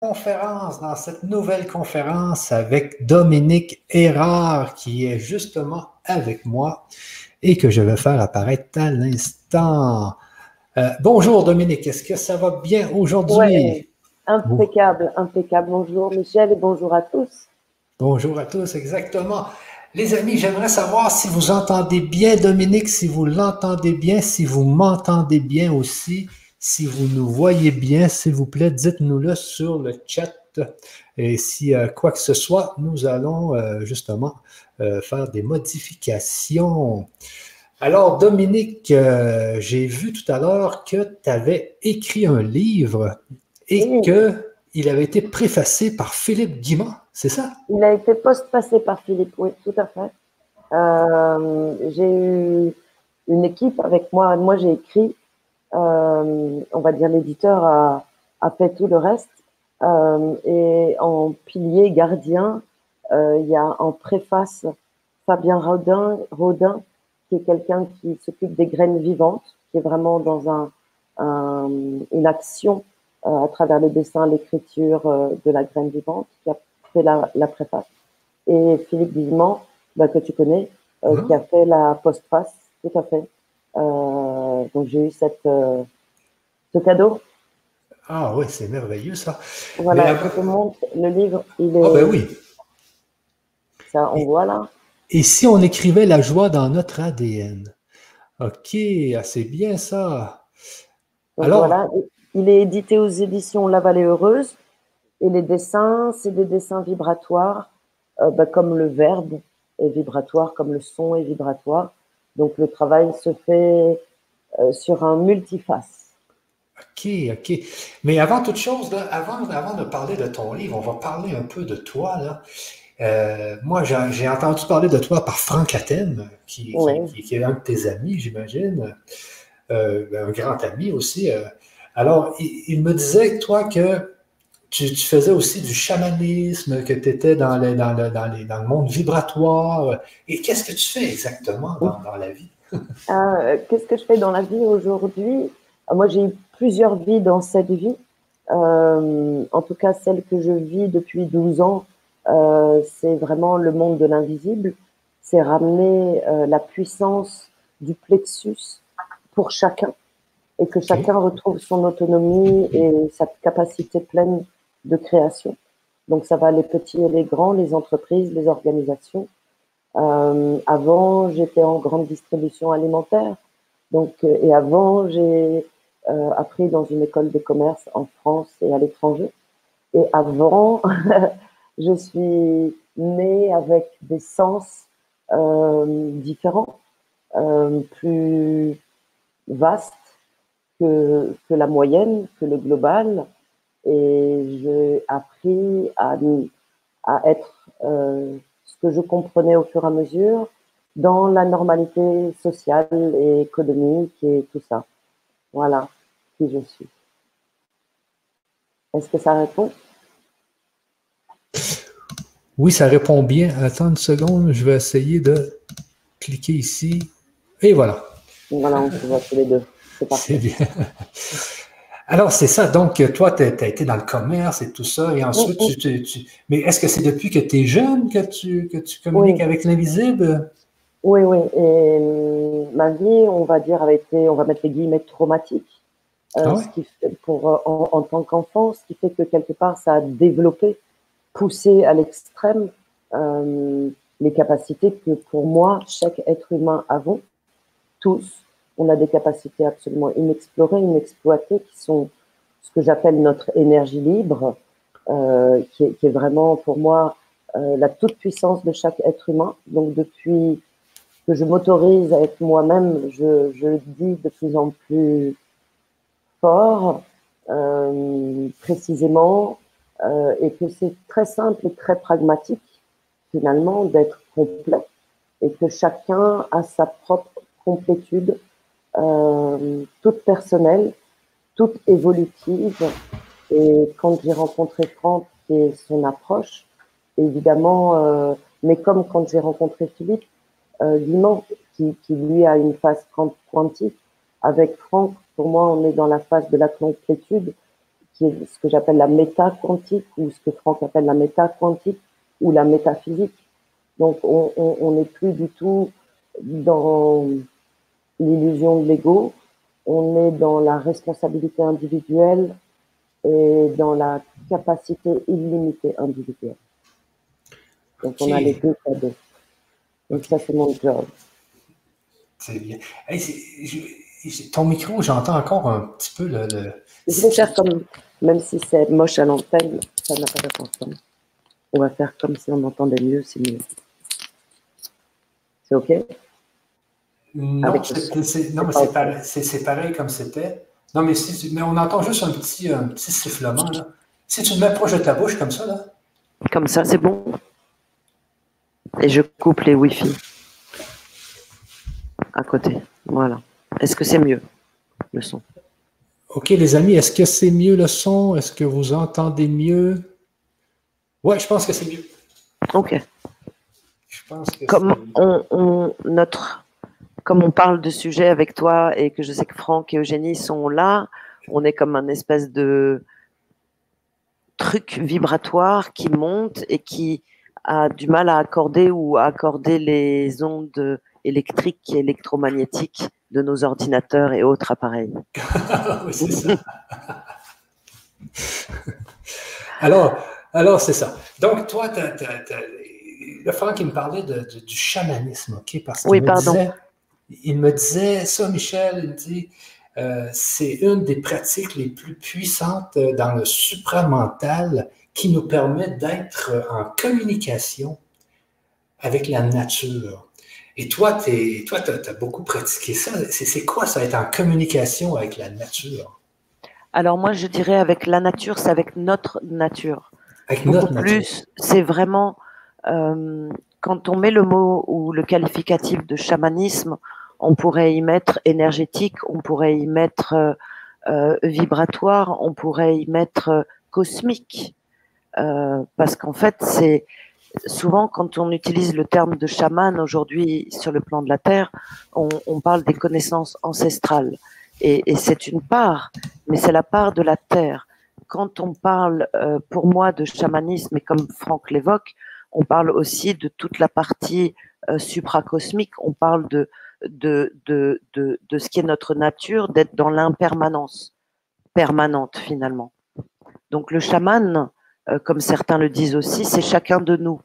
conférence, dans cette nouvelle conférence avec Dominique Erard qui est justement avec moi et que je vais faire apparaître à l'instant. Euh, bonjour Dominique, est-ce que ça va bien aujourd'hui? Oui, impeccable, impeccable. Bonjour Michel et bonjour à tous. Bonjour à tous, exactement. Les amis, j'aimerais savoir si vous entendez bien Dominique, si vous l'entendez bien, si vous m'entendez bien aussi. Si vous nous voyez bien, s'il vous plaît, dites-nous-le sur le chat. Et si euh, quoi que ce soit, nous allons euh, justement euh, faire des modifications. Alors, Dominique, j'ai vu tout à l'heure que tu avais écrit un livre et que il avait été préfacé par Philippe Guimont, c'est ça? Il a été post-passé par Philippe, oui, tout à fait. j'ai eu une équipe avec moi. Moi, j'ai écrit on va dire l'éditeur a, a, fait tout le reste. Euh, et en pilier gardien, euh, il y a en préface Fabien Rodin, Rodin qui est quelqu'un qui s'occupe des graines vivantes, qui est vraiment dans un, un une action euh, à travers le dessin, l'écriture euh, de la graine vivante, qui a fait la, la préface. Et Philippe Guillemont, bah, que tu connais, euh, mmh. qui a fait la postface, tout à fait. Euh, donc j'ai eu cette, euh, ce cadeau. Ah oui, c'est merveilleux ça. Voilà, je te montre le livre. Il est... Ah ben oui. Ça, on voit là. Et si on écrivait la joie dans notre ADN Ok, ah, c'est bien ça. Alors, voilà, il est édité aux éditions La Vallée Heureuse. Et les dessins, c'est des dessins vibratoires, euh, bah, comme le verbe est vibratoire, comme le son est vibratoire. Donc le travail se fait euh, sur un multiface. OK, OK. Mais avant toute chose, avant, avant de parler de ton livre, on va parler un peu de toi. Là. Euh, moi, j'ai entendu parler de toi par Franck Athènes, qui, qui, est un de tes amis, j'imagine, euh, un grand ami aussi. alors, il, me disait, toi, que tu, faisais aussi du chamanisme, que tu étais dans le, dans, le, dans, dans le, monde vibratoire. Et qu'est-ce que tu fais exactement dans, dans la vie? Euh, qu'est-ce que je fais dans la vie aujourd'hui? Euh, Moi, j'ai eu plusieurs vies dans cette vie. Euh, en tout cas, celle que je vis depuis 12 ans, euh, c'est vraiment le monde de l'invisible. C'est ramener la puissance du plexus pour chacun et que chacun retrouve son autonomie et sa capacité pleine de création. Donc ça va les petits et les grands, les entreprises, les organisations. Euh, avant, j'étais en grande distribution alimentaire. Donc, euh, et avant, j'ai euh, appris dans une école de commerce en France et à l'étranger. Et avant, je suis née avec des sens différents, plus vastes que, la moyenne, que le global et j'ai appris à, être ce que je comprenais au fur et à mesure dans la normalité sociale et économique et tout ça. Voilà qui je suis. Est-ce que ça répond? Oui, ça répond bien. Attends une seconde, je vais essayer de cliquer ici. Et voilà. Voilà, on se voit tous les deux. C'est bien. Alors, c'est ça. Donc, toi, tu as, été dans le commerce et tout ça. Et ensuite, tu, tu, Mais est-ce que c'est depuis que tu es jeune que tu, que tu communiques avec l'invisible? Oui, oui. Et euh, ma vie, on va dire, a été, on va mettre les guillemets, traumatique. Euh, ah ce qui fait pour, euh, en, tant qu'enfant, ce qui fait que quelque part, ça a développé, poussé à l'extrême euh, les capacités que pour moi, chaque être humain avons, tous, on a des capacités absolument inexplorées, inexploitées, qui sont ce que j'appelle notre énergie libre, euh, qui, est, vraiment pour moi euh, la toute puissance de chaque être humain. Donc depuis que je m'autorise à être moi-même, je, le dis de plus en plus fort, euh, précisément, et que c'est très simple et très pragmatique finalement d'être complet, et que chacun a sa propre complétude euh, toute personnelle, toute évolutive. Et quand j'ai rencontré Franck et son approche, évidemment, euh, mais comme quand j'ai rencontré Philippe euh, qui, lui a une phase quantique, avec Franck, pour moi, on est dans la phase de la complétude, qui est ce que j'appelle la méta quantique ou ce que Franck appelle la méta quantique ou la métaphysique. Donc on n'est plus du tout dans l'illusion de l'ego, on est dans la responsabilité individuelle et dans la capacité illimitée individuelle. Donc on a les deux cadeaux. Donc ça c'est mon job. C'est bien. ton micro, j'entends encore un petit peu le. Je vais faire comme, même si c'est moche à l'antenne, ça n'a pas d'importance. On va faire comme si on entendait mieux, c'est mieux. C'est OK? Non, c'est pareil, comme c'était. Non, mais, si, mais on entend juste un petit, un petit sifflement. Là. Si tu le mets proche de ta bouche, comme ça, là. Comme ça, c'est bon. Et je coupe les Wi-Fi à côté. Voilà. Est-ce que c'est mieux, le son? OK, les amis, est-ce que c'est mieux le son? Est-ce que vous entendez mieux? Oui, je pense que c'est mieux. OK. Je pense que Comme on, notre comme on parle de sujet avec toi et que je sais que Franck et Eugénie sont là, on est comme un espèce de truc vibratoire qui monte et qui a du mal à accorder ou à accorder les ondes électriques et électromagnétiques de nos ordinateurs et autres appareils. oui, c'est ça. alors, alors c'est ça. Donc, toi, le Franck, qui me parlait du chamanisme, OK? Parce oui, pardon il me disait ça, Michel, il me dit, euh, c'est une des pratiques les plus puissantes dans le supramental qui nous permet d'être en communication avec la nature. Et toi, tu as, beaucoup pratiqué ça. C'est quoi ça, être en communication avec la nature? Alors moi, je dirais avec la nature, c'est avec notre nature. Avec notre plus, c'est vraiment euh, quand on met le mot ou le qualificatif de chamanisme, on pourrait y mettre énergétique, on pourrait y mettre euh, euh, vibratoire, on pourrait y mettre euh, cosmique. parce qu'en fait, c'est souvent quand on utilise le terme de chaman aujourd'hui sur le plan de la Terre, on, parle des connaissances ancestrales. Et, c'est une part, mais c'est la part de la Terre. Quand on parle, pour moi, de chamanisme, et comme Franck l'évoque, on parle aussi de toute la partie supracosmique, on parle de, de, de, de, de ce qui est notre nature, d'être dans l'impermanence permanente finalement. Donc le chaman, euh, comme certains le disent aussi, c'est chacun de nous.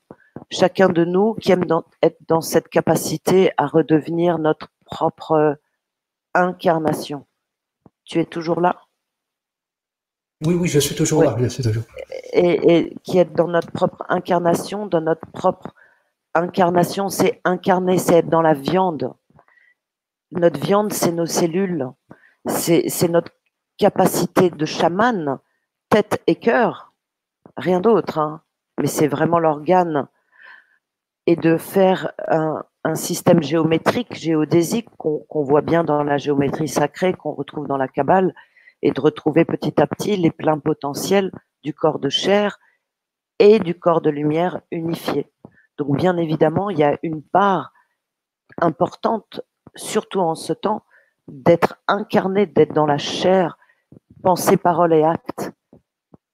Chacun de nous qui aime être dans cette capacité à redevenir notre propre incarnation. Tu es toujours là? Oui, oui, je suis toujours là. Et, et, qui est dans notre propre incarnation, dans notre propre incarnation, c'est incarner, c'est être dans la viande notre viande, c'est nos cellules, c'est notre capacité de chaman, tête et cœur, rien d'autre, hein. mais c'est vraiment l'organe. Et de faire un, système géométrique, géodésique, qu'on voit bien dans la géométrie sacrée, qu'on retrouve dans la Kabbale, et de retrouver petit à petit les pleins potentiels du corps de chair et du corps de lumière unifié. Donc bien évidemment, il y a une part importante surtout en ce temps, d'être incarné, d'être dans la chair, pensée, parole et acte.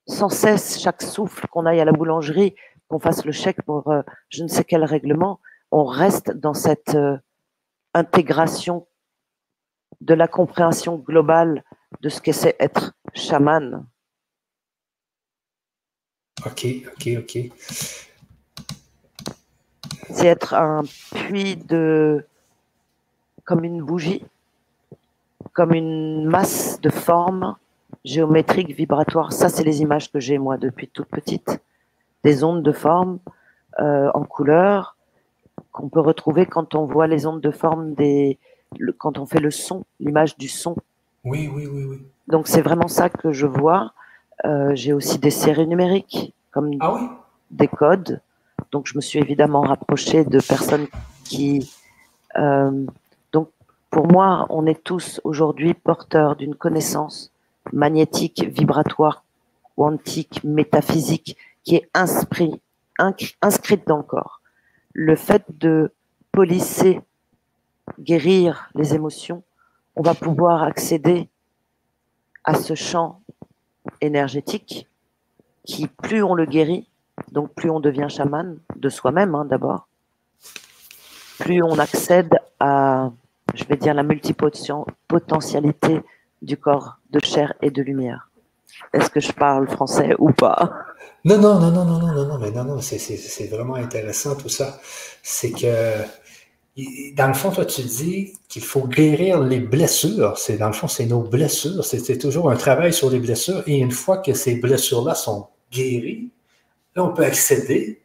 Sans cesse, chaque souffle qu'on aille à la boulangerie, qu'on fasse le chèque pour euh, je ne sais quel règlement, on reste dans cette euh, intégration de la compréhension globale de ce que c'est être chaman. Ok, ok, ok. C'est être un puits de comme une bougie, comme une masse de forme géométrique, vibratoire. Ça, c'est les images que j'ai, moi, depuis toute petite. Des ondes de forme euh, en couleur qu'on peut retrouver quand on voit les ondes de forme des. quand on fait le son, l'image du son. Oui, oui, oui, oui. Donc, c'est vraiment ça que je vois. Euh, j'ai aussi des séries numériques, comme ah des codes. Donc, je me suis évidemment rapprochée de personnes qui euh, pour moi, on est tous aujourd'hui porteurs d'une connaissance magnétique, vibratoire, quantique, métaphysique, qui est inscrite dans le corps. Le fait de polisser, guérir les émotions, on va pouvoir accéder à ce champ énergétique qui, plus on le guérit, donc plus on devient chaman de soi-même hein, d'abord, plus on accède à, je vais dire, la multipotentialité du corps de chair et de lumière. Est-ce que je parle français ou pas? Non, non, non, non, non, non, non, mais non, non, c'est vraiment intéressant tout ça. C'est que, dans le fond, toi, tu dis qu'il faut guérir les blessures. C'est Dans le fond, c'est nos blessures. C'est toujours un travail sur les blessures. Et une fois que ces blessures-là sont guéries, là, on peut accéder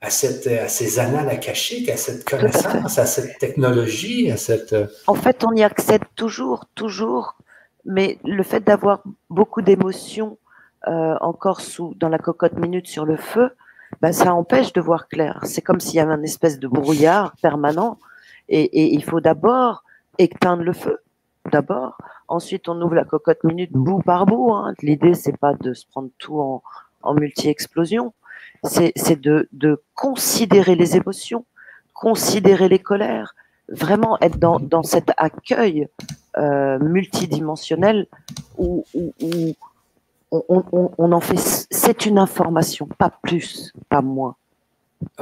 à, cette, à ces annales akashiques, à cette connaissance, à, cette technologie, à cette... Euh, en fait, on y accède toujours, toujours, mais le fait d'avoir beaucoup d'émotions euh, encore sous, dans la cocotte minute sur le feu, ben, ça empêche de voir clair. C'est comme s'il y avait une espèce de brouillard permanent, et, et il faut d'abord éteindre le feu, d'abord. Ensuite, on ouvre la cocotte minute bout par bout. Hein. L'idée, c'est pas de se prendre tout en, en multi-explosion c'est de, considérer les émotions, considérer les colères, vraiment être dans, cet accueil euh, multidimensionnel où, on, en fait, c'est une information, pas plus, pas moins.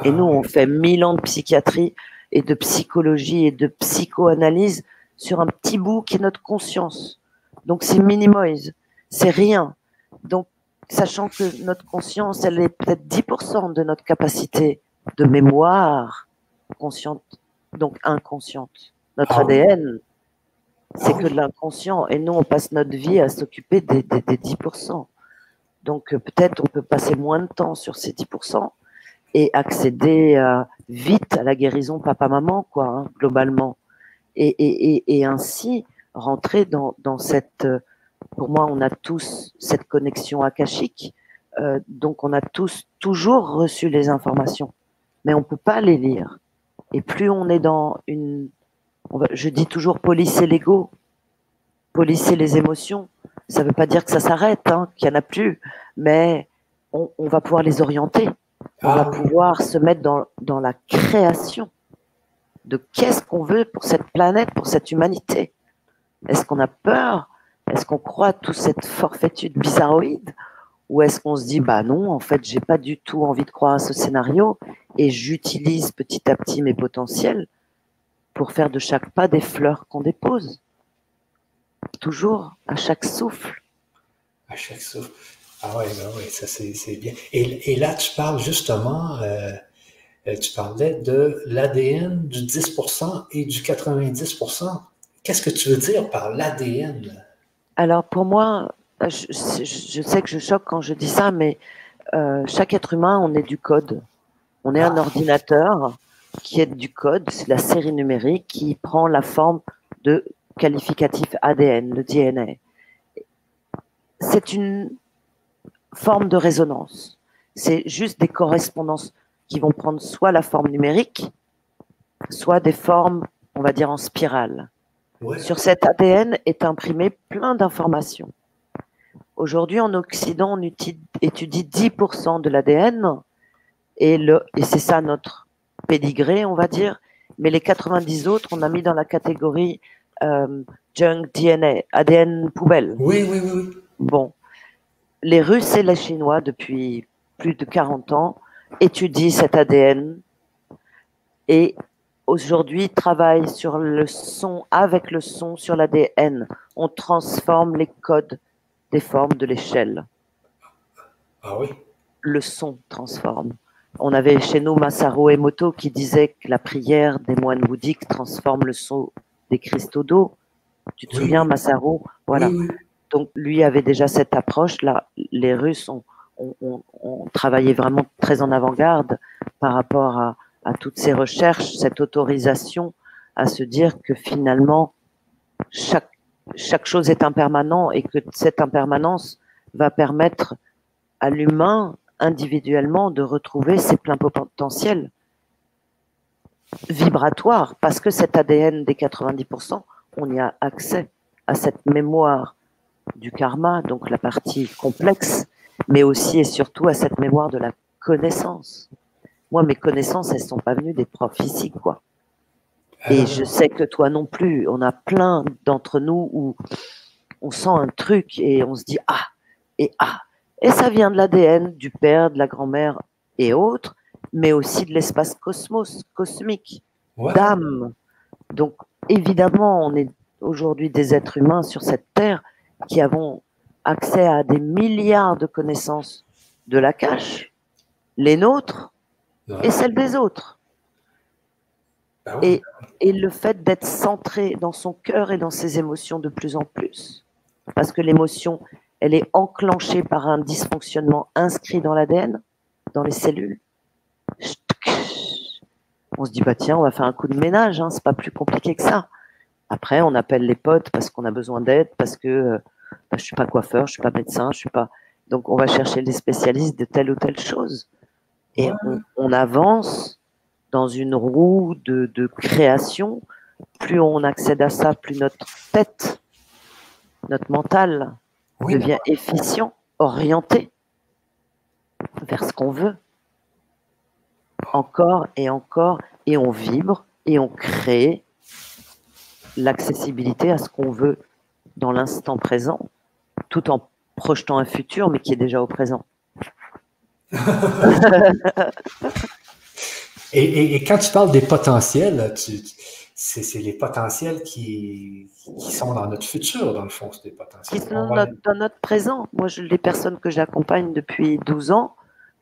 Et nous, on fait mille ans de psychiatrie et de psychologie et de psychoanalyse sur un petit bout qui est notre conscience. Donc c'est minimoise, c'est rien. Donc sachant que notre conscience, elle est peut-être 10% de notre capacité de mémoire consciente, donc inconsciente. Notre ADN, c'est que de l'inconscient, et nous, on passe notre vie à s'occuper des, 10%. Donc euh, peut-être on peut passer moins de temps sur ces 10% et accéder euh, vite à la guérison papa-maman, quoi, hein, globalement. Et, ainsi rentrer dans, dans cette euh, pour moi, on a tous cette connexion akashique, euh, donc on a tous toujours reçu les informations, mais on peut pas les lire. Et plus on est dans une, je dis toujours polisser l'ego, polisser les émotions. Ça ne veut pas dire que ça s'arrête, hein, qu'il y en a plus, mais on, va pouvoir les orienter. On va ah. pouvoir se mettre dans, dans la création de qu'est-ce qu'on veut pour cette planète, pour cette humanité. Est-ce qu'on a peur est-ce qu'on croit toute cette forfaitude bizarroïde ou est-ce qu'on se dit bah non, en fait, j'ai pas du tout envie de croire à ce scénario et j'utilise petit à petit mes potentiels pour faire de chaque pas des fleurs qu'on dépose? Toujours à chaque souffle. À chaque souffle. Ah ouais, ben ouais, ça c'est bien. Et, là, tu parles justement, euh, euh, tu parlais de l'ADN du 10% et du 90%. Qu'est-ce que tu veux dire par l'ADN? Alors pour moi, je, sais que je choque quand je dis ça, mais euh, chaque être humain, on est du code. On est un ah. ordinateur qui est du code, c'est la série numérique qui prend la forme de qualificatif ADN, le DNA. C'est une forme de résonance. C'est juste des correspondances qui vont prendre soit la forme numérique, soit des formes, on va dire, en spirale. Sur cet ADN est imprimé plein d'informations. Aujourd'hui, en Occident, on étudie 10% de l'ADN et, et c'est ça notre pédigré, on va dire. Mais les 90 autres, on a mis dans la catégorie euh, junk DNA, ADN poubelle. Oui, oui, oui, oui. Bon. Les Russes et les Chinois, depuis plus de 40 ans, étudient cet ADN et aujourd'hui travaille sur le son, avec le son, sur l'ADN. On transforme les codes des formes de l'échelle. Ah oui Le son transforme. On avait chez nous Masaru Emoto qui disait que la prière des moines bouddhiques transforme le son des cristaux d'eau. Tu te souviens, Masaru? Voilà. Donc lui avait déjà cette approche. Là, les Russes ont, ont travaillé vraiment très en avant-garde par rapport à, à toutes ces recherches, cette autorisation à se dire que finalement, chaque, chose est impermanent et que cette impermanence va permettre à l'humain individuellement de retrouver ses pleins potentiels vibratoires parce que cet ADN des 90%, on y a accès à cette mémoire du karma, donc la partie complexe, mais aussi et surtout à cette mémoire de la connaissance moi, mes connaissances, elles sont pas venues des profs physiques, quoi. Et ah. je sais que toi non plus. On a plein d'entre nous où on sent un truc et on se dit ah Et ah, et ça vient de l'ADN du père, de la grand-mère et autres, mais aussi de l'espace cosmos, cosmique, d'âme. Donc, évidemment, on est aujourd'hui des êtres humains sur cette terre qui avons accès à des milliards de connaissances de la cache, les nôtres et celles des autres. Ah et, et, le fait d'être centré dans son cœur et dans ses émotions de plus en plus. Parce que l'émotion, elle est enclenchée par un dysfonctionnement inscrit dans l'ADN, dans les cellules. On se dit, bah tiens, on va faire un coup de ménage, hein, c'est pas plus compliqué que ça. Après, on appelle les potes parce qu'on a besoin d'aide, parce que je euh, bah, je suis pas coiffeur, je suis pas médecin, je suis pas. Donc, on va chercher les spécialistes de telle ou telle chose. Et on, avance dans une roue de, de, création. Plus on accède à ça, plus notre tête, notre mental devient efficient, orienté vers ce qu'on veut. Encore et encore, et on vibre et on crée l'accessibilité à ce qu'on veut dans l'instant présent, tout en projetant un futur, mais qui est déjà au présent. et, quand tu parles des potentiels, c'est les potentiels qui, sont dans notre futur, dans le fond, c'est des potentiels. Qui sont dans, notre, présent. Moi, je, les personnes que j'accompagne depuis 12 ans,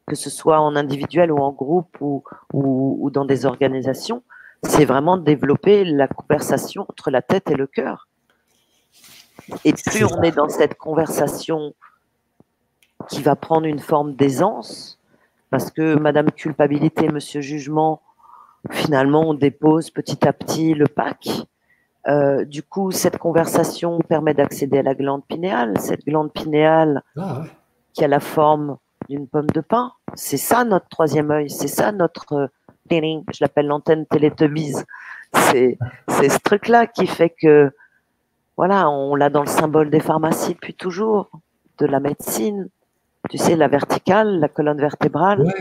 que ce soit en individuel ou en groupe ou, ou dans des organisations, c'est vraiment développer la conversation entre la tête et le cœur. Et plus on est dans cette conversation qui va prendre une forme d'aisance, parce que Madame Culpabilité, Monsieur Jugement, finalement, on dépose petit à petit le pack. Euh, du coup, cette conversation permet d'accéder à la glande pinéale. Cette glande pinéale ah, qui a la forme d'une pomme de pain, c'est ça notre troisième œil, c'est ça notre je l'appelle l'antenne Télétubbies. C'est, c'est ce truc-là qui fait que, voilà, on l'a dans le symbole des pharmacies depuis toujours, de la médecine. Tu sais, la verticale, la colonne vertébrale,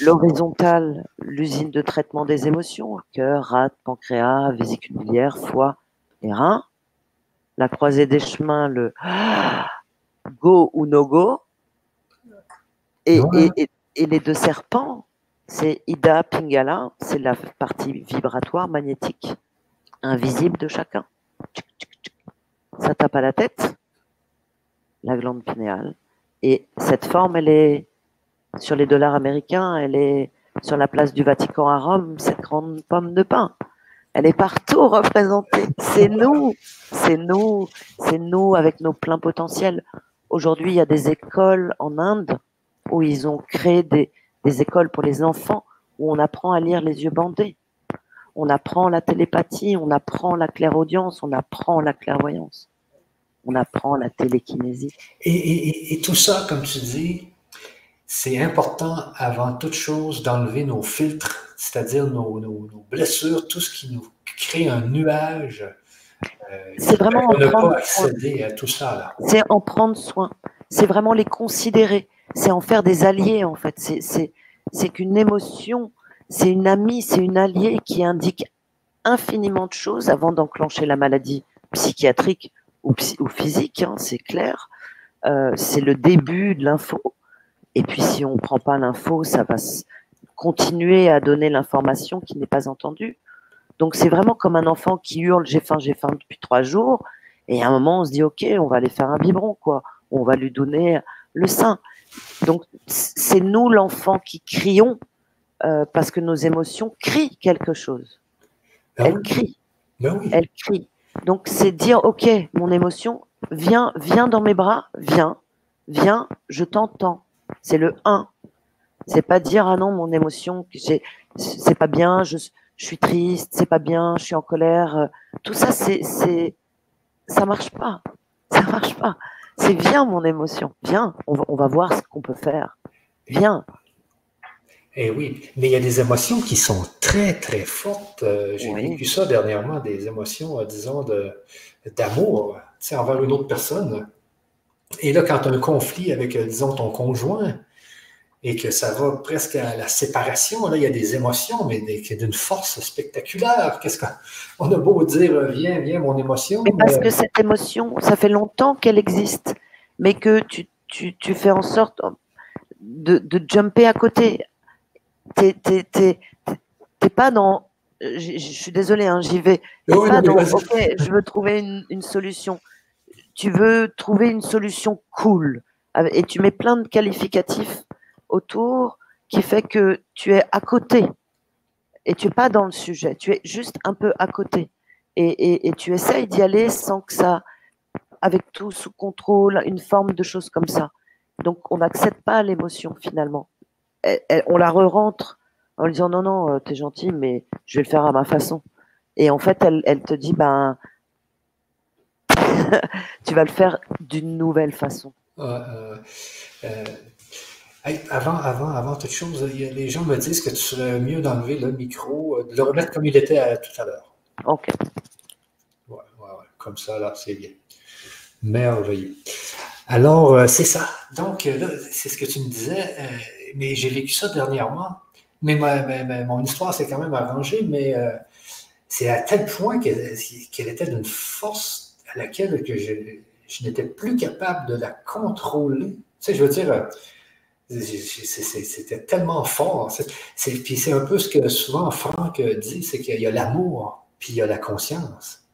l'horizontale, l'usine de traitement des émotions, cœur, rate, pancréas, vésicule biliaire, foie et rein. La croisée des chemins, le go ou no go. et, et les deux serpents, c'est Ida Pingala, c'est la partie vibratoire magnétique invisible de chacun. Ça tape à la tête, la glande pinéale. Et cette forme, elle est sur les dollars américains, elle est sur la place du Vatican à Rome, cette grande pomme de pain. Elle est partout représentée. C'est nous, c'est nous, c'est nous avec nos pleins potentiels. Aujourd'hui, il y a des écoles en Inde où ils ont créé des, des écoles pour les enfants où on apprend à lire les yeux bandés. On apprend la télépathie, on apprend la clairaudience, on apprend la clairvoyance, on apprend la télékinésie. Et, tout ça, comme tu dis, c'est important avant toute chose d'enlever nos filtres, c'est-à-dire nos, blessures, tout ce qui nous crée un nuage. Euh, c'est vraiment en prendre, accéder à tout ça. C'est en prendre soin. C'est vraiment les considérer c'est en faire des alliés en fait. C'est qu'une émotion, c'est une amie, c'est une alliée qui indique infiniment de choses avant d'enclencher la maladie psychiatrique ou, ou physique, hein, c'est clair. Euh, c'est le début de l'info. Et puis si on ne prend pas l'info, ça va continuer à donner l'information qui n'est pas entendue. Donc c'est vraiment comme un enfant qui hurle j'ai faim, j'ai faim depuis trois jours. Et à un moment, on se dit ok, on va aller faire un biberon, quoi. On va lui donner le sein. Donc, c'est nous, l'enfant, qui crions euh, parce que nos émotions crient quelque chose. Ben Elles crient. Ben Elles crient. Donc, c'est dire, OK, mon émotion, viens, viens dans mes bras, viens, viens, je t'entends. C'est le 1. C'est pas dire, ah non, mon émotion, c'est pas bien, je, suis triste, c'est pas bien, je suis en colère. Tout ça, c'est, ça marche pas. Ça marche pas. C'est viens mon émotion, viens, on va, voir ce qu'on peut faire. Viens. Eh oui, mais il y a des émotions qui sont très, très fortes. Euh, j'ai vécu ça dernièrement, des émotions, euh, disons, d'amour envers une autre personne. Et là, quand tu as un conflit avec, euh, disons, ton conjoint, et que ça va presque à la séparation. Là, il y a des émotions, mais d'une force spectaculaire. Qu'est-ce qu'on a beau dire, viens, viens, mon émotion. Mais parce que cette émotion, ça fait longtemps qu'elle existe. mais que tu, tu, tu fais en sorte de, de jumper à côté. T'es, t'es, t'es, t'es pas dans. Je, suis désolée, hein, j'y vais. pas dans, ok, je veux trouver une, une, solution. Tu veux trouver une solution cool. Et tu mets plein de qualificatifs autour qui fait que tu es à côté. Et tu es pas dans le sujet. Tu es juste un peu à côté. Et, et, et tu essayes d'y aller sans que ça. Avec tout sous contrôle, une forme de choses comme ça. Donc, on n'accepte pas l'émotion finalement. On la re-rentre en lui disant non, non, euh, t'es gentil, mais je vais le faire à ma façon. Et en fait, elle, te dit, ben, tu vas le faire d'une nouvelle façon. Euh, avant, avant, avant toute chose, les gens me disent que tu serais mieux d'enlever le micro, euh, de le remettre comme il était tout à l'heure. OK. Ouais, ouais, Comme ça, là, c'est bien. Merveilleux. Alors, euh, c'est ça. Donc, euh, là, c'est ce que tu me disais, euh, mais j'ai vécu ça dernièrement. Mais mon histoire s'est quand même arrangée, mais c'est à tel point qu'elle était d'une force à laquelle que je, n'étais plus capable de la contrôler. Tu sais, je veux dire, c'était tellement fort. Puis c'est un peu ce que souvent Franck dit, c'est qu'il y a l'amour, puis il y a la conscience.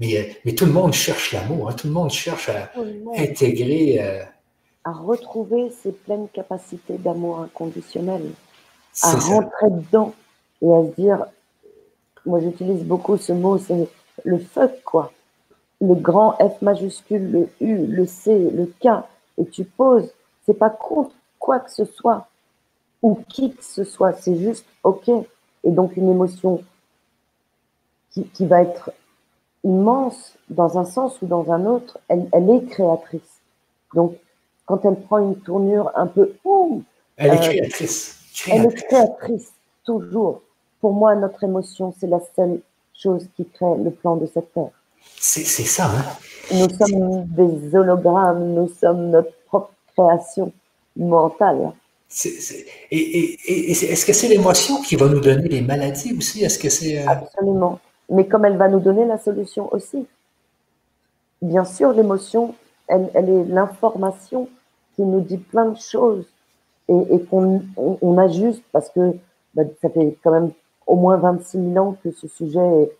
Mais, mais tout le monde cherche l'amour, hein. tout le monde cherche à intégrer. À retrouver ses pleines capacités d'amour inconditionnel, à rentrer dedans et à se dire, moi j'utilise beaucoup ce mot, c'est le fuck quoi. Le grand F majuscule, le U, le C, le K, et tu poses, c'est pas contre quoi que ce soit ou qui que ce soit, c'est juste ok. Et donc une émotion qui, qui va être immense dans un sens ou dans un autre, elle, elle est créatrice. Donc, quand elle prend une tournure un peu... elle est euh, créatrice. Elle est créatrice, toujours. Pour moi, notre émotion, c'est la seule chose qui crée le plan de cette terre. C'est ça, hein? Nous sommes des hologrammes, nous sommes notre propre création mentale. Et, et, est-ce que c'est l'émotion qui va nous donner les maladies aussi? Est-ce que c'est... Euh, Absolument mais comme elle va nous donner la solution aussi. Bien sûr, l'émotion, elle, est l'information qui nous dit plein de choses et, qu'on on, ajuste parce que bah, ça fait quand même au moins 26 000 ans que ce sujet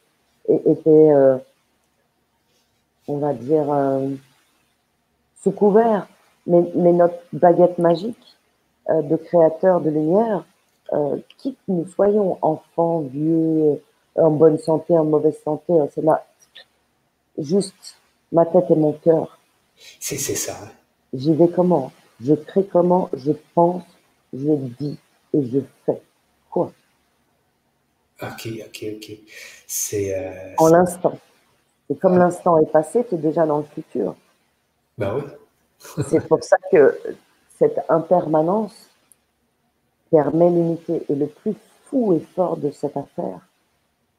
était, euh, on va dire, euh, sous couvert. Mais, notre baguette magique euh, de créateur de lumière, euh, qui que nous soyons, enfants, vieux, en bonne santé, en mauvaise santé. C'est là, juste ma tête et mon cœur. C'est ça. J'y vais comment? Je crée comment? Je pense, je dis et je fais. Quoi? Ok, ok, ok. C'est. Euh, en l'instant. Et comme ah. l'instant est passé, tu es déjà dans le futur. Ben oui. c'est pour ça que cette impermanence permet l'unité. Et le plus fou et fort de cette affaire,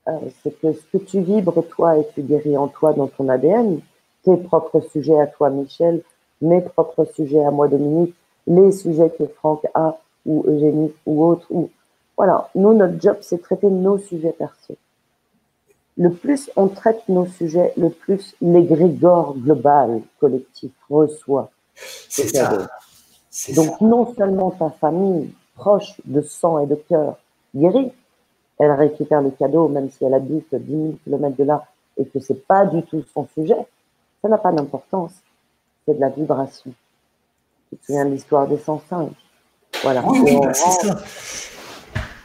euh, c'est que ce que tu vibres toi et tu guéris en toi dans ton ADN, tes propres sujets à toi Michel, mes propres sujets à moi Dominique, les sujets que Franck a ou Eugénie ou autre. Ou... Voilà, nous, notre job, c'est traiter nos sujets perso. Le plus on traite nos sujets, le plus l'égrégore global, collectif, reçoit. C'est ça. Donc non seulement ta famille proche de sang et de cœur guérit, elle récupère le cadeau, même si elle habite 10 000 km de là et que c'est pas du tout son sujet, ça n'a pas d'importance. C'est de la vibration. Tu te souviens de l'histoire des 100 singes Voilà. Oui, ben, c'est ça.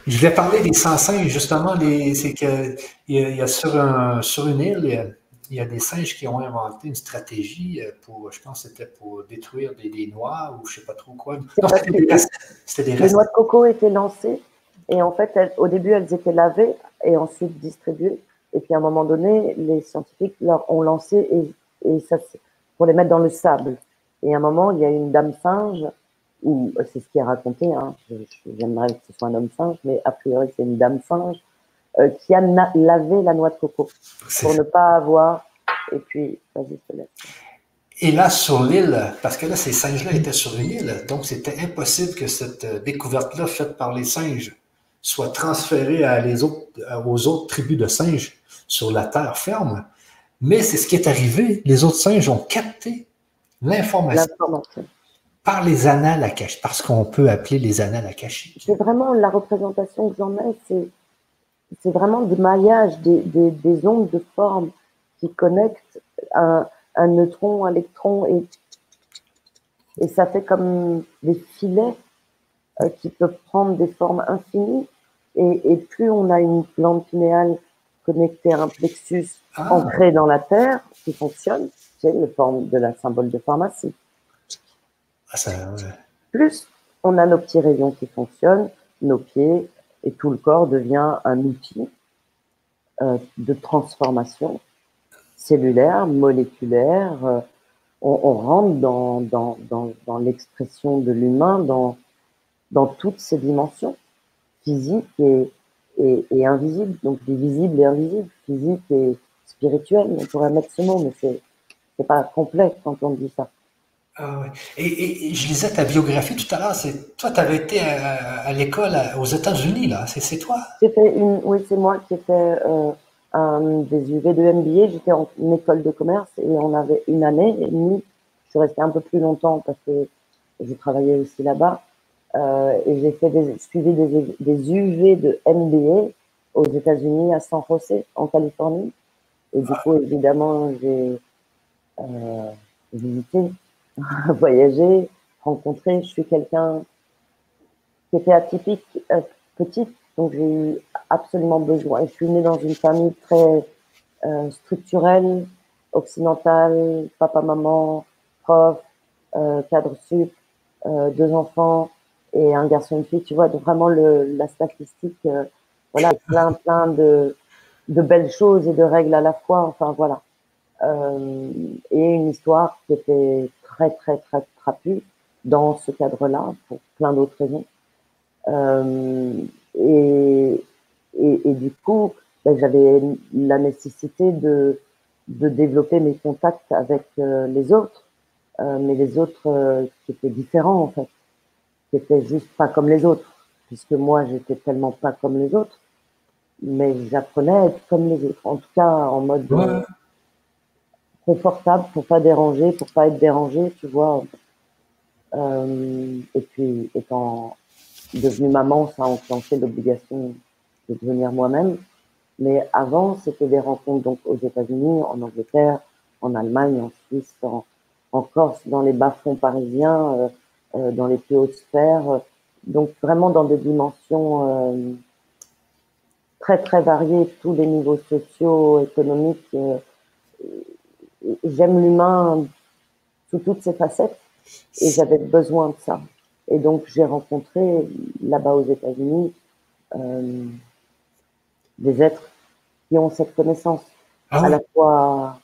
Je vais parler des 100 singes, justement. C'est qu'il y, y, a sur, un, sur une île, il y, a, des singes qui ont inventé une stratégie pour, je pense c'était pour détruire des, noix ou je ne sais pas trop quoi. c'était des, des, Les noix de coco étaient lancées et en fait, au début, elles étaient lavées et ensuite distribuées. Et puis à un moment donné, les scientifiques leur ont lancé et, et ça, pour les mettre dans le sable. Et à un moment, il y a une dame singe, ou c'est ce qui est raconté, hein, j'aimerais que ce soit un homme singe, mais a priori c'est une dame singe, euh, qui a lavé la noix de coco pour ne pas avoir. Et puis, vas-y, je te laisse. Et là, sur l'île, parce que là, ces singes-là étaient sur une île, donc c'était impossible que cette euh, découverte-là faite par les singes soit transféré à les autres, aux autres tribus de singes sur la terre ferme. Mais c'est ce qui est arrivé. Les autres singes ont capté L'information. Par les annales akashiques, parce qu'on peut appeler les annales akashiques. C'est vraiment la représentation que j'en ai, c'est, c'est vraiment des maillages, des, des, des, ondes de forme qui connectent un, un neutron, un électron, et, et ça fait comme des filets euh, qui peuvent prendre des formes infinies. Et, et, plus on a une plante pinéale connectée à un plexus ah. ancré dans la terre qui fonctionne, c'est le forme de la symbole de pharmacie. Ah, Plus on a nos petits rayons qui fonctionnent, nos pieds, et tout le corps devient un outil euh, de transformation cellulaire, moléculaire. Euh, on, on, rentre dans, dans, dans, dans l'expression de l'humain dans, dans toutes ses dimensions, physiques et, et, et invisibles, donc des visibles et invisibles, physique et spirituel. On pourrait mettre ce mot, mais c'est c'est pas complet quand on dit ça. Ah et, je lisais ta biographie tout à l'heure. C'est toi, tu avais été à, l'école aux États-Unis là. C'est toi? J'ai fait une. Oui, c'est moi qui ai fait euh, un, des UV de MBA. J'étais en école de commerce et on avait une année et demie. Je suis restée un peu plus longtemps parce que je travaillais aussi là-bas. Euh, et j'ai fait des, suivi des, des UV de MBA aux États-Unis à San José en Californie. Et du coup, évidemment, j'ai euh, visiter, voyager, rencontrer. Je suis quelqu'un qui était atypique euh, petite, donc j'ai eu absolument besoin. Je suis née dans une famille très euh, structurelle, occidentale, papa, maman, prof, euh, cadre sup, euh, deux enfants et un garçon une fille. Tu vois, vraiment le, la statistique, euh, voilà, plein, plein de, de belles choses et de règles à la fois. Enfin, voilà euh, et une histoire qui était très très très trapue dans ce cadre-là pour plein d'autres raisons. Euh, et, et, et, du coup, ben, j'avais la nécessité de, de développer mes contacts avec euh, les autres, euh, mais les autres euh, qui étaient différents en fait, qui étaient juste pas comme les autres, puisque moi j'étais tellement pas comme les autres, mais j'apprenais à être comme les autres, en tout cas en mode confortable pour pas déranger, pour pas être dérangé, tu vois. Euh, et puis, étant devenue maman, ça a enclenché l'obligation de devenir moi-même. Mais avant, c'était des rencontres donc aux États-Unis, en Angleterre, en Allemagne, en Suisse, en, en Corse, dans les bas-fonds parisiens, euh, euh, dans les plus hautes sphères. donc vraiment dans des dimensions euh, très très variées, tous les niveaux sociaux, économiques. Euh, j'aime l'humain sous toutes ses facettes et j'avais besoin de ça. Et donc j'ai rencontré là-bas aux États-Unis euh, des êtres qui ont cette connaissance ah à la fois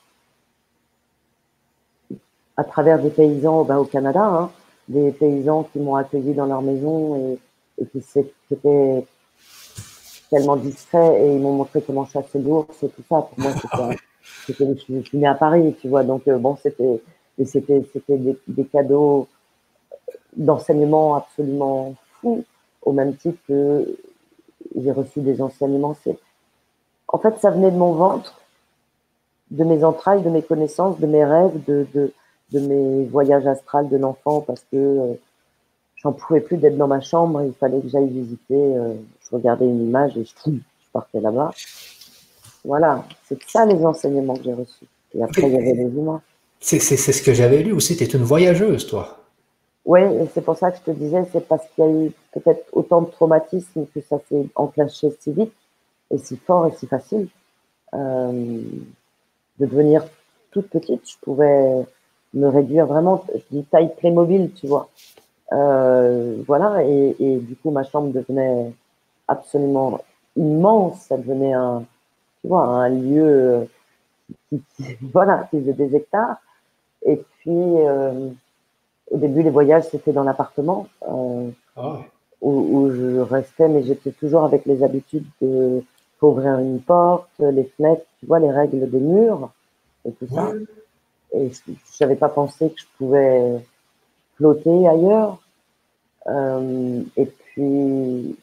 à travers des paysans ben, au Canada, hein, des paysans qui m'ont accueilli dans leur maison et, et qui étaient tellement discrets et ils m'ont montré comment chasser l'ours et tout ça. Pour moi, c'était je suis née à Paris, tu vois, donc euh, bon, c'était, c'était, c'était des, des, cadeaux d'enseignement absolument fous, au même titre que j'ai reçu des enseignements. C'est, en fait, ça venait de mon ventre, de mes entrailles, de mes connaissances, de mes rêves, de, de, de mes voyages astrales de l'enfant, parce que euh, j'en pouvais plus d'être dans ma chambre, il fallait que j'aille visiter. Euh, je regardais une image et je, je partais là-bas. Voilà, c'est ça les enseignements que j'ai reçus. Et après, il y avait les humains. C'est ce que j'avais lu aussi. Tu es une voyageuse, toi. Oui, et c'est pour ça que je te disais, c'est parce qu'il y a eu peut-être autant de traumatismes que ça s'est enclenché si vite et si fort et si facile. Euh, de devenir toute petite, je pouvais me réduire vraiment, je dis taille Playmobil, tu vois. Euh, voilà, et, et, du coup, ma chambre devenait absolument immense, ça devenait un, tu vois, un lieu qui, voilà, qui faisait des hectares. Et puis, euh, au début, les voyages, c'était dans l'appartement euh, ah où, où, je restais, mais j'étais toujours avec les habitudes de ouvrir une porte, les fenêtres, tu vois, les règles des murs et tout ça. Et je n'avais pas pensé que je pouvais flotter ailleurs. Euh, et puis,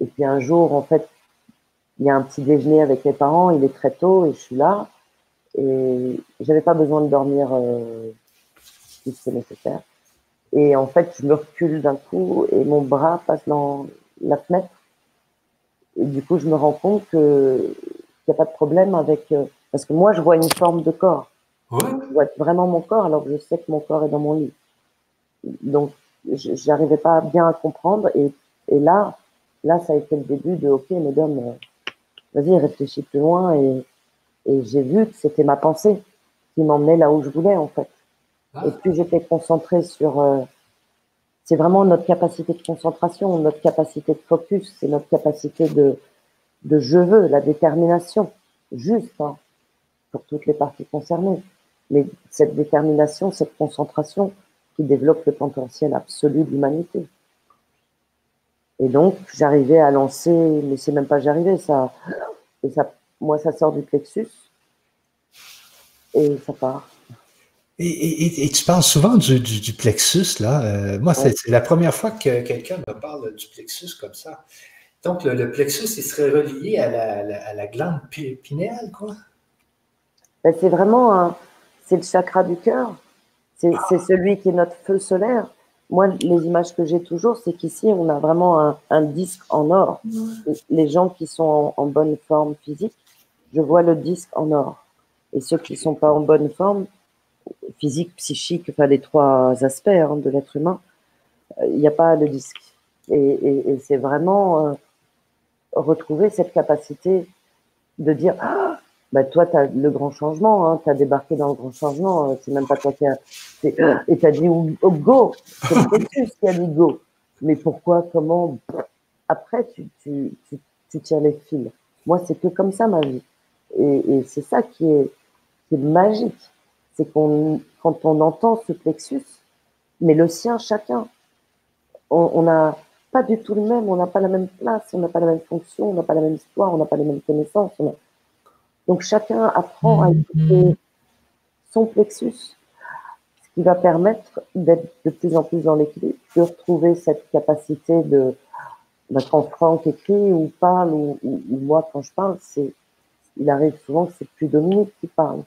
et puis un jour, en fait, il y a un petit déjeuner avec les parents, il est très tôt et je suis là. Et j'avais pas besoin de dormir euh, plus que nécessaire. Et en fait, je me recule d'un coup et mon bras passe dans la fenêtre. Et du coup, je me rends compte qu'il n'y a pas de problème avec. Euh, parce que moi, je vois une forme de corps. Je vois vraiment mon corps alors que je sais que mon corps est dans mon lit. Donc, j'arrivais pas bien à comprendre. Et, et, là, là, ça a été le début de OK, mesdames, euh, vas-y, réfléchis plus loin. Et, et j'ai vu que c'était ma pensée qui m'emmenait là où je voulais, en fait. Ah. Et plus j'étais concentrée sur. Euh, c'est vraiment notre capacité de concentration, notre capacité de focus, c'est notre capacité de, de je veux, la détermination, juste, hein, pour toutes les parties concernées. Mais cette détermination, cette concentration qui développe le potentiel absolu de l'humanité. Et donc, j'arrivais à lancer, mais c'est même pas j'arrivais, ça, et ça, moi, ça sort du plexus et ça part. Et, tu parles souvent du, plexus, là. Euh, moi, c'est la première fois que quelqu'un me parle du plexus comme ça. Donc, le, plexus, il serait relié à la, glande pinéale, quoi? Ben, c'est vraiment un, c'est le chakra du cœur. C'est celui qui est notre feu solaire. Moi, les images que j'ai toujours, c'est qu'ici, on a vraiment un, disque en or. Les gens qui sont en, bonne forme physique, je vois le disque en or. Et ceux qui ne sont pas en bonne forme, physique, psychique, enfin les trois aspects hein, de l'être humain, euh, il n'y a pas de disque. Et, c'est vraiment euh, retrouver cette capacité de dire ah, bah toi, tu as le grand changement, hein, tu débarqué dans le grand changement, euh, c'est même pas toi qui as. Et tu as dit go C'est le qui a dit go. Mais pourquoi Comment Après, tu, tu, tu, tires les fils? Moi, c'est que comme ça ma vie. Et, et c'est ça qui est, qui est magique c'est qu'on, quand on entend ce plexus, mais le sien chacun, on n'a pas du tout le même, on n'a pas la même place, on n'a pas la même fonction, on n'a pas la même histoire, on n'a pas les mêmes connaissances. Donc chacun apprend à écouter son plexus, ce qui va permettre d'être de plus en plus dans l'équilibre, de retrouver cette capacité de, quand Franck écrit ou parle, ou, ou moi quand je parle, c'est, il arrive souvent que c'est plus Dominique qui parle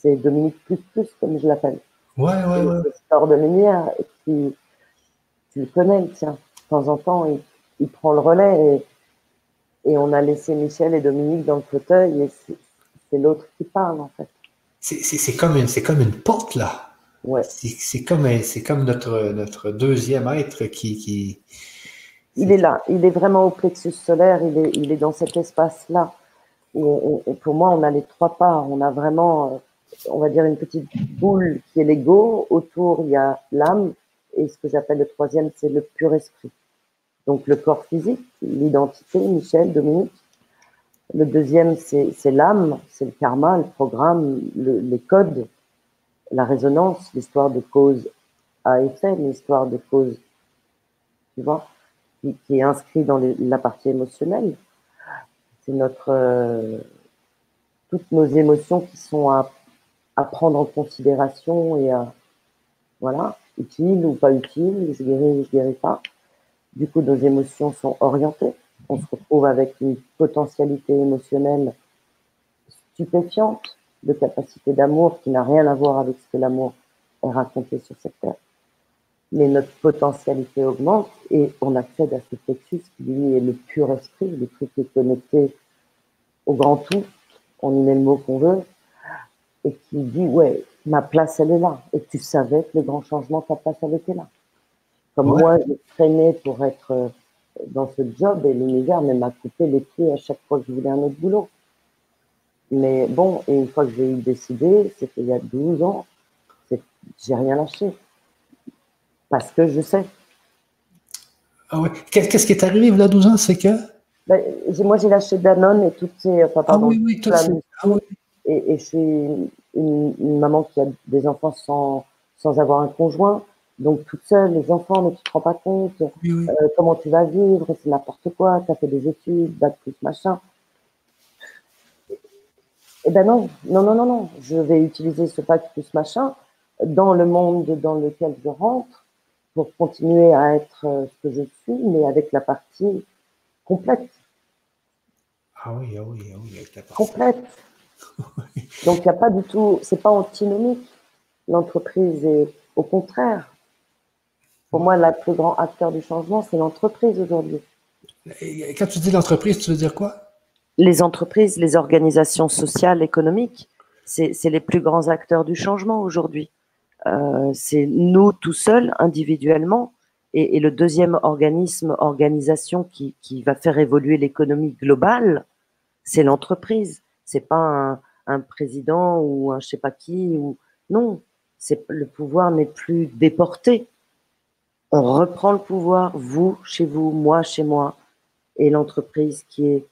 c'est Dominique Plus Plus, comme je l'appelle. Ouais, ouais, ouais. sort de lumière, et tu le connais, tiens. De temps en temps, il, prend le relais et, on a laissé Michel et Dominique dans le fauteuil et c'est l'autre qui parle, en fait. C'est comme, une, comme une porte, là. Ouais. C'est comme, comme notre, notre deuxième être qui, qui... Il est là, il est vraiment au plexus solaire, il est, il est dans cet espace-là. pour moi, on a les trois parts. On a vraiment euh, on va dire, une petite boule qui est l'ego. Autour, il y a l'âme. Et ce que j'appelle le troisième, c'est le pur esprit. Donc le corps physique, l'identité, Michel, Dominique. Le deuxième, c'est l'âme, c'est le karma, le programme, les codes, la résonance, l'histoire de cause à effet, l'histoire de cause, tu vois, qui, est inscrit dans la partie émotionnelle. C'est notre, euh, toutes nos émotions qui sont à prendre en considération et à, voilà, utile ou pas utile, je guéris je guéris pas. Du coup, nos émotions sont orientées. On se retrouve avec une potentialité émotionnelle stupéfiante de capacité d'amour qui n'a rien à voir avec ce que l'amour est raconté sur cette terre. Mais notre potentialité augmente et on accède à ce plexus qui lui est le pur esprit, le truc qui est connecté au grand tout. On y met le mot qu'on veut, et qui dit ouais ma place elle est là et tu savais que le grand changement ta place elle était là comme moi je traînais pour être euh, dans ce job et l'univers m'a coupé les pieds à chaque fois que je voulais un autre boulot. Mais bon et une fois que j'ai eu décidé c'était il y a 12 ans j'ai rien lâché. Parce que je sais. Ah ouais. Qu'est-ce qui est arrivé il y a 12 ans c'est que? Ben, moi j'ai lâché Danone et toutes ces enfin, ah oui, oui, tout ah oui. Et, je suis une, maman qui a des enfants sans, sans avoir un conjoint, donc toute seule, les enfants, mais tu te rends pas compte euh, comment tu vas vivre, c'est n'importe quoi, tu as fait des études, bac plus machin. Eh ben non, non, non, non, non, je vais utiliser ce bac plus machin dans le monde dans lequel je rentre pour continuer à être euh, ce que je suis, mais avec la partie complète. Ah oui, ah oui, ah oui, avec la partie complète. Donc, il n'y a pas du tout, c'est pas antinomique. L'entreprise est Au contraire, pour moi, le plus grand acteur du changement, c'est l'entreprise aujourd'hui. Quand tu dis l'entreprise, tu veux dire quoi? Les entreprises, les organisations sociales, économiques, c'est les plus grands acteurs du changement aujourd'hui. Euh, c'est nous tout seuls, individuellement, et, le deuxième organisme, organisation qui, va faire évoluer l'économie globale, c'est l'entreprise. C'est pas un, président ou un je sais pas qui ou non. C'est le pouvoir n'est plus déporté. On reprend le pouvoir, vous chez vous, moi chez moi, et l'entreprise qui est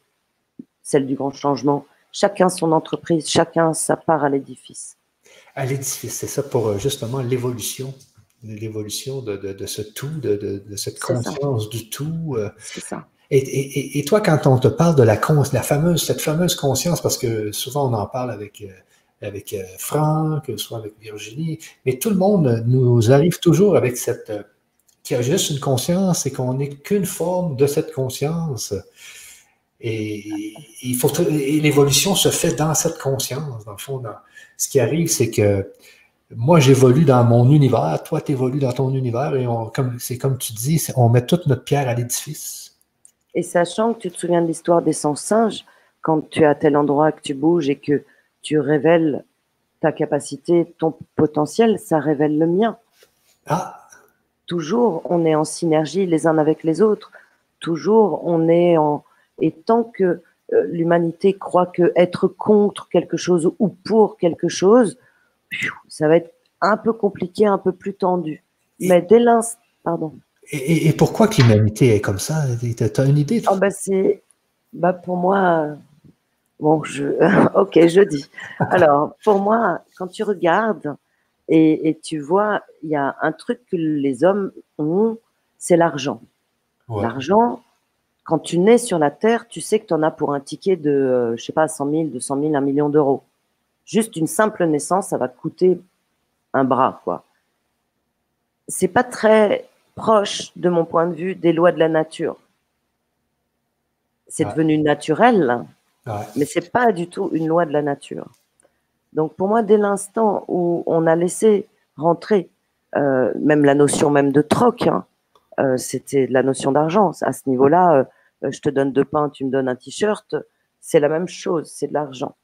celle du grand changement. Chacun son entreprise, chacun sa part à l'édifice. À l'édifice, c'est ça pour euh, justement l'évolution l'évolution de, de, ce tout, de, de cette conscience du tout. Euh. C'est ça. Et, et, et, toi, quand on te parle de la, la fameuse, cette fameuse conscience, parce que souvent on en parle avec, euh, avec Franck, soit avec Virginie, mais tout le monde nous arrive toujours avec cette, qui a juste une conscience et qu'on n'est qu'une forme de cette conscience. Et, il faut, et l'évolution se fait dans cette conscience. Dans le fond, ce qui arrive, c'est que moi, j'évolue dans mon univers, toi, tu évolues dans ton univers, et c'est comme tu dis, on met toute notre pierre à l'édifice. Et sachant que tu te souviens de l'histoire des 100 singes, quand tu es à tel endroit que tu bouges et que tu révèles ta capacité, ton potentiel, ça révèle le mien. Ah. Toujours, on est en synergie les uns avec les autres. Toujours, on est en. Et tant que euh, l'humanité croit que être contre quelque chose ou pour quelque chose, ça va être un peu compliqué, un peu plus tendu. Mais dès l'instant, pardon. Et, pourquoi que l'humanité est comme ça? Tu as une idée oh bah c'est, bah pour moi, bon, je, ok, je dis. Alors, pour moi, quand tu regardes et, tu vois, il y a un truc que les hommes ont, c'est l'argent. L'argent, quand tu nais sur la Terre, tu sais que tu en as pour un ticket de, je sais pas, 100 000, 200 000, 1 million d'euros. Juste une simple naissance, ça va coûter un bras, quoi. C'est pas très proche, de mon point de vue, des lois de la nature. C'est devenu naturel, mais c'est pas du tout une loi de la nature. Donc pour moi, dès l'instant où on a laissé rentrer euh, même la notion même de troc, hein, euh, c'était la notion d'argent. À ce niveau-là, euh, je te donne deux pains, tu me donnes un t-shirt, c'est la même chose, c'est de l'argent.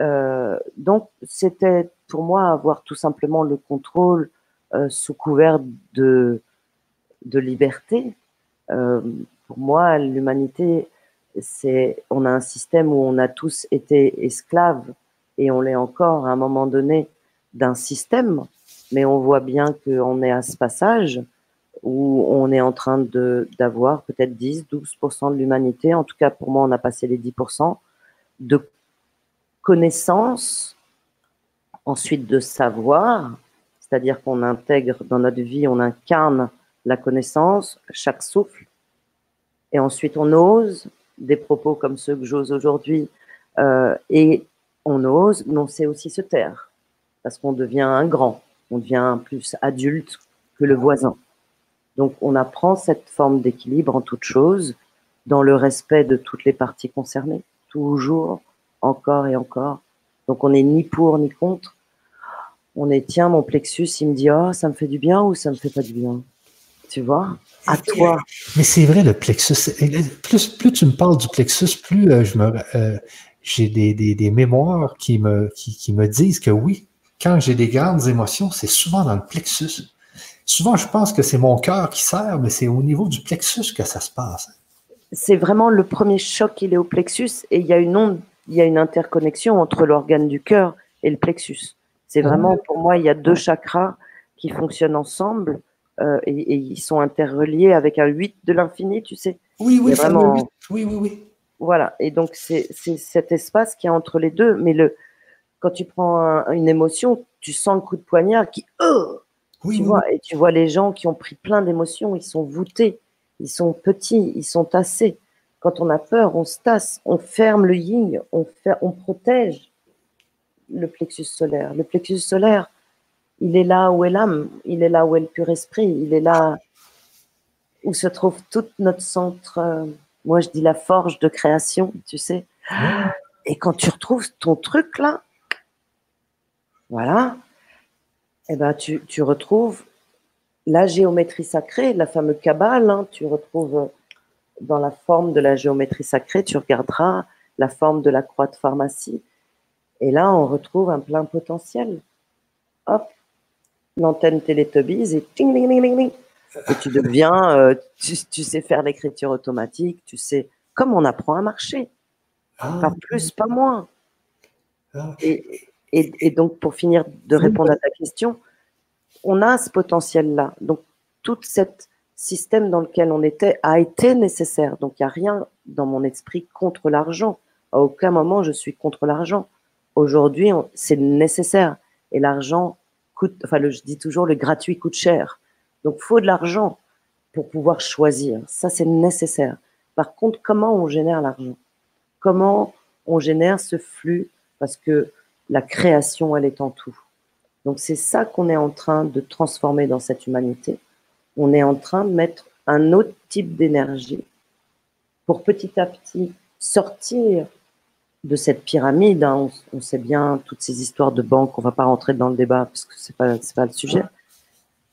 Euh, donc, c'était pour moi avoir tout simplement le contrôle euh, sous couvert de, de liberté. Euh, pour moi, l'humanité, c'est, on a un système où on a tous été esclaves et on l'est encore à un moment donné d'un système, mais on voit bien qu'on est à ce passage où on est en train d'avoir peut-être 10, 12% de l'humanité, en tout cas pour moi on a passé les 10%, de connaissance, ensuite de savoir, c'est-à-dire qu'on intègre dans notre vie, on incarne la connaissance, chaque souffle, et ensuite on ose des propos comme ceux que j'ose aujourd'hui, euh, et on ose, mais on sait aussi se taire, parce qu'on devient un grand, on devient plus adulte que le voisin. Donc on apprend cette forme d'équilibre en toute chose, dans le respect de toutes les parties concernées, toujours encore et encore. Donc on n'est ni pour ni contre. On est tiens mon plexus, il me dit oh ça me fait du bien ou ça me fait pas du bien? Tu vois? À toi. Mais c'est vrai le plexus. Plus plus tu me parles du plexus, plus euh, je me euh, j'ai des, des, des, mémoires qui me qui, qui me disent que oui, quand j'ai des grandes émotions, c'est souvent dans le plexus. Souvent, je pense que c'est mon cœur qui sert, mais c'est au niveau du plexus que ça se passe. C'est vraiment le premier choc, il est au plexus et il y a une onde il y a une interconnexion entre l'organe du cœur et le plexus. C'est vraiment, pour moi, il y a deux chakras qui fonctionnent ensemble euh, et, ils sont interreliés avec un 8 de l'infini, tu sais. Oui, oui, vraiment... oui, oui, oui. Voilà, et donc c'est cet espace qui est entre les deux. Mais le, quand tu prends une émotion, tu sens le coup de poignard qui. Oh! Oui, tu vois, et tu vois les gens qui ont pris plein d'émotions, ils sont voûtés, ils sont petits, ils sont tassés. Quand on a peur, on se tasse, on ferme le yin, on, protège le plexus solaire. Le plexus solaire, il est là où est l'âme, il est là où est le pur esprit, il est là où se trouve tout notre centre, euh, moi je dis la forge de création, tu sais. Et quand tu retrouves ton truc là, voilà, eh ben, tu, tu, retrouves la géométrie sacrée, la fameuse Kabbale, hein, tu retrouves dans la forme de la géométrie sacrée, tu regarderas la forme de la croix de pharmacie. Et là, on retrouve un plein potentiel. Hop, l'antenne Télétobies et ting, ting, ting, ting, Et tu deviens, euh, tu, tu, sais faire l'écriture automatique, tu sais, comme on apprend à marcher. Ah, pas plus, pas moins. Ah. Et, et, et, donc, pour finir de répondre à ta question, on a ce potentiel-là. Donc, tout ce système dans lequel on était a été nécessaire. Donc, il n'y a rien dans mon esprit contre l'argent. À aucun moment, je suis contre l'argent. Aujourd'hui, c'est nécessaire. Et l'argent coûte, enfin, le, je dis toujours, le gratuit coûte cher. Donc, faut de l'argent pour pouvoir choisir. Ça, c'est nécessaire. Par contre, comment on génère l'argent? Comment on génère ce flux? Parce que la création, elle est en tout. Donc c'est ça qu'on est en train de transformer dans cette humanité. On est en train de mettre un autre type d'énergie pour petit à petit sortir de cette pyramide. Hein. On, sait bien toutes ces histoires de banques, on va pas rentrer dans le débat parce que c'est pas pas le sujet.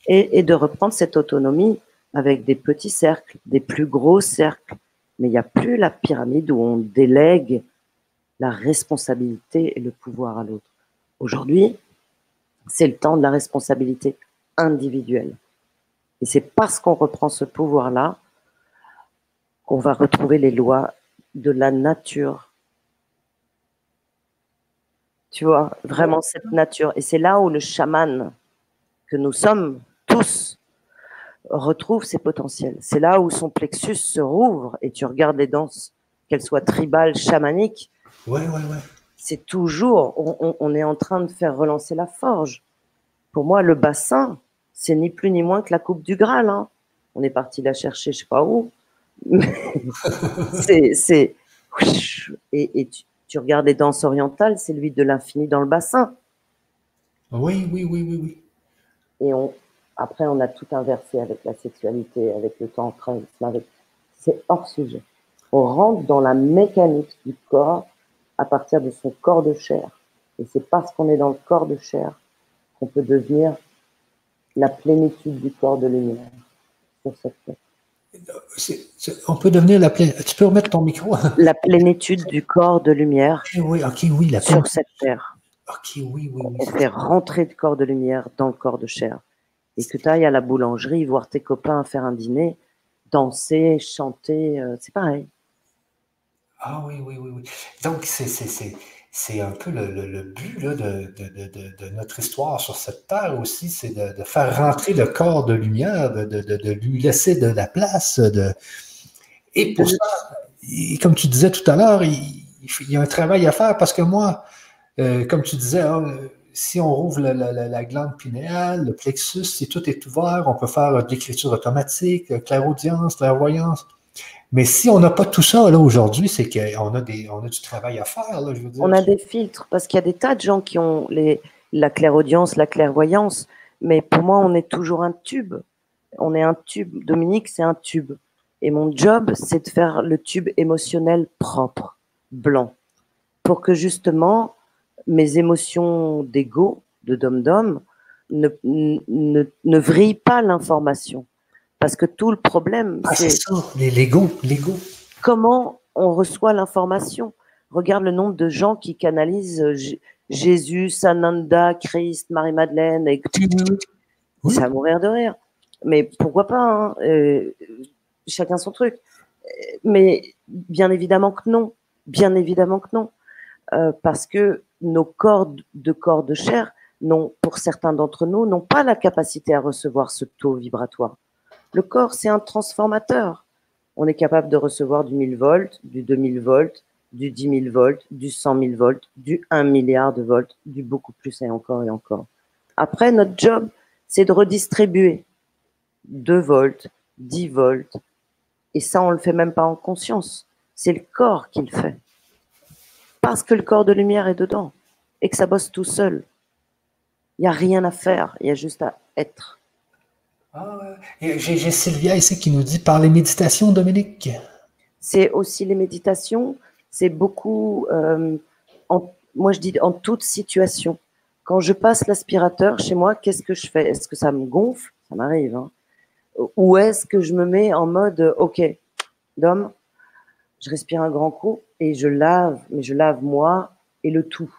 Et, de reprendre cette autonomie avec des petits cercles, des plus gros cercles. Mais il n'y a plus la pyramide où on délègue la responsabilité et le pouvoir à l'autre. Aujourd'hui, c'est le temps de la responsabilité individuelle. Et c'est parce qu'on reprend ce pouvoir-là qu'on va retrouver les lois de la nature. Tu vois, vraiment cette nature. Et c'est là où le chaman que nous sommes tous retrouve ses potentiels. C'est là où son plexus se rouvre et tu regardes les danses, qu'elles soient tribales, chamaniques. Ouais, ouais, ouais c'est toujours, on, est en train de faire relancer la forge. Pour moi, le bassin, c'est ni plus ni moins que la coupe du Graal. Hein. On est parti la chercher, je sais pas où. c'est, et, tu, regardes les danses orientales, c'est lui de l'infini dans le bassin. Oui, oui, oui, oui, oui. Et on, après, on a tout inversé avec la sexualité, avec le temps avec... c'est hors sujet. On rentre dans la mécanique du corps à partir de son corps de chair. Et c'est parce qu'on est dans le corps de chair qu'on peut devenir la plénitude du corps de lumière sur cette terre. on peut devenir la plénitude. Tu peux remettre ton micro? La plénitude du corps de lumière oui, oui, la sur cette terre. Ok, oui, oui, On fait rentrer le corps de lumière dans le corps de chair. Et que tu ailles à la boulangerie, voir tes copains faire un dîner, danser, chanter, euh, c'est pareil. Ah oui, oui, oui, oui. Donc, c'est un peu le, but de, notre histoire sur cette terre aussi, c'est de, faire rentrer le corps de lumière, de, lui laisser de la place. Et pour ça, comme tu disais tout à l'heure, il, y a un travail à faire parce que moi, euh, comme tu disais, hein, si on rouvre la, glande pinéale, le plexus, si tout est ouvert, on peut faire de l'écriture automatique, clairaudience, clairvoyance. Mais si on n'a pas tout ça là aujourd'hui, c'est qu'on a, du travail à faire. On a des filtres parce qu'il y a des tas de gens qui ont la clairaudience, la clairvoyance. Mais pour moi, on est toujours un tube. On est un tube. Dominique, c'est un tube. Et mon job, c'est de faire le tube émotionnel propre, blanc, pour que justement mes émotions d'ego, de dom-dom, ne, ne, ne vrillent pas l'information. Parce que tout le problème, ah, c'est l'ego, l'ego. Comment on reçoit l'information Regarde le nombre de gens qui canalisent euh, Jésus, Sananda, Christ, Marie-Madeleine, et ça va mourir de rire. Mais pourquoi pas hein, euh, Chacun son truc. Mais bien évidemment que non. Bien évidemment que non. Euh, parce que nos corps de corps de chair, non, pour certains d'entre nous, n'ont pas la capacité à recevoir ce taux vibratoire. Le corps, c'est un transformateur. On est capable de recevoir du 1000 volts, du 2000 volts, du 10 000 volts, du 100 000 volts, du 1 milliard de volts, du beaucoup plus et encore et encore. Après, notre job, c'est de redistribuer 2 volts, 10 volts. Et ça, on le fait même pas en conscience. C'est le corps qui le fait. Parce que le corps de lumière est dedans et que ça bosse tout seul. Il n'y a rien à faire, il y a juste à être. Ah, J'ai Sylvia ici qui nous dit par les méditations, Dominique. C'est aussi les méditations. C'est beaucoup, euh, moi je dis en toute situation. Quand je passe l'aspirateur chez moi, qu'est-ce que je fais? Est-ce que ça me gonfle? Ça m'arrive. Hein. Ou est-ce que je me mets en mode, OK, Dom, je respire un grand coup et je lave, mais je lave moi et le tout.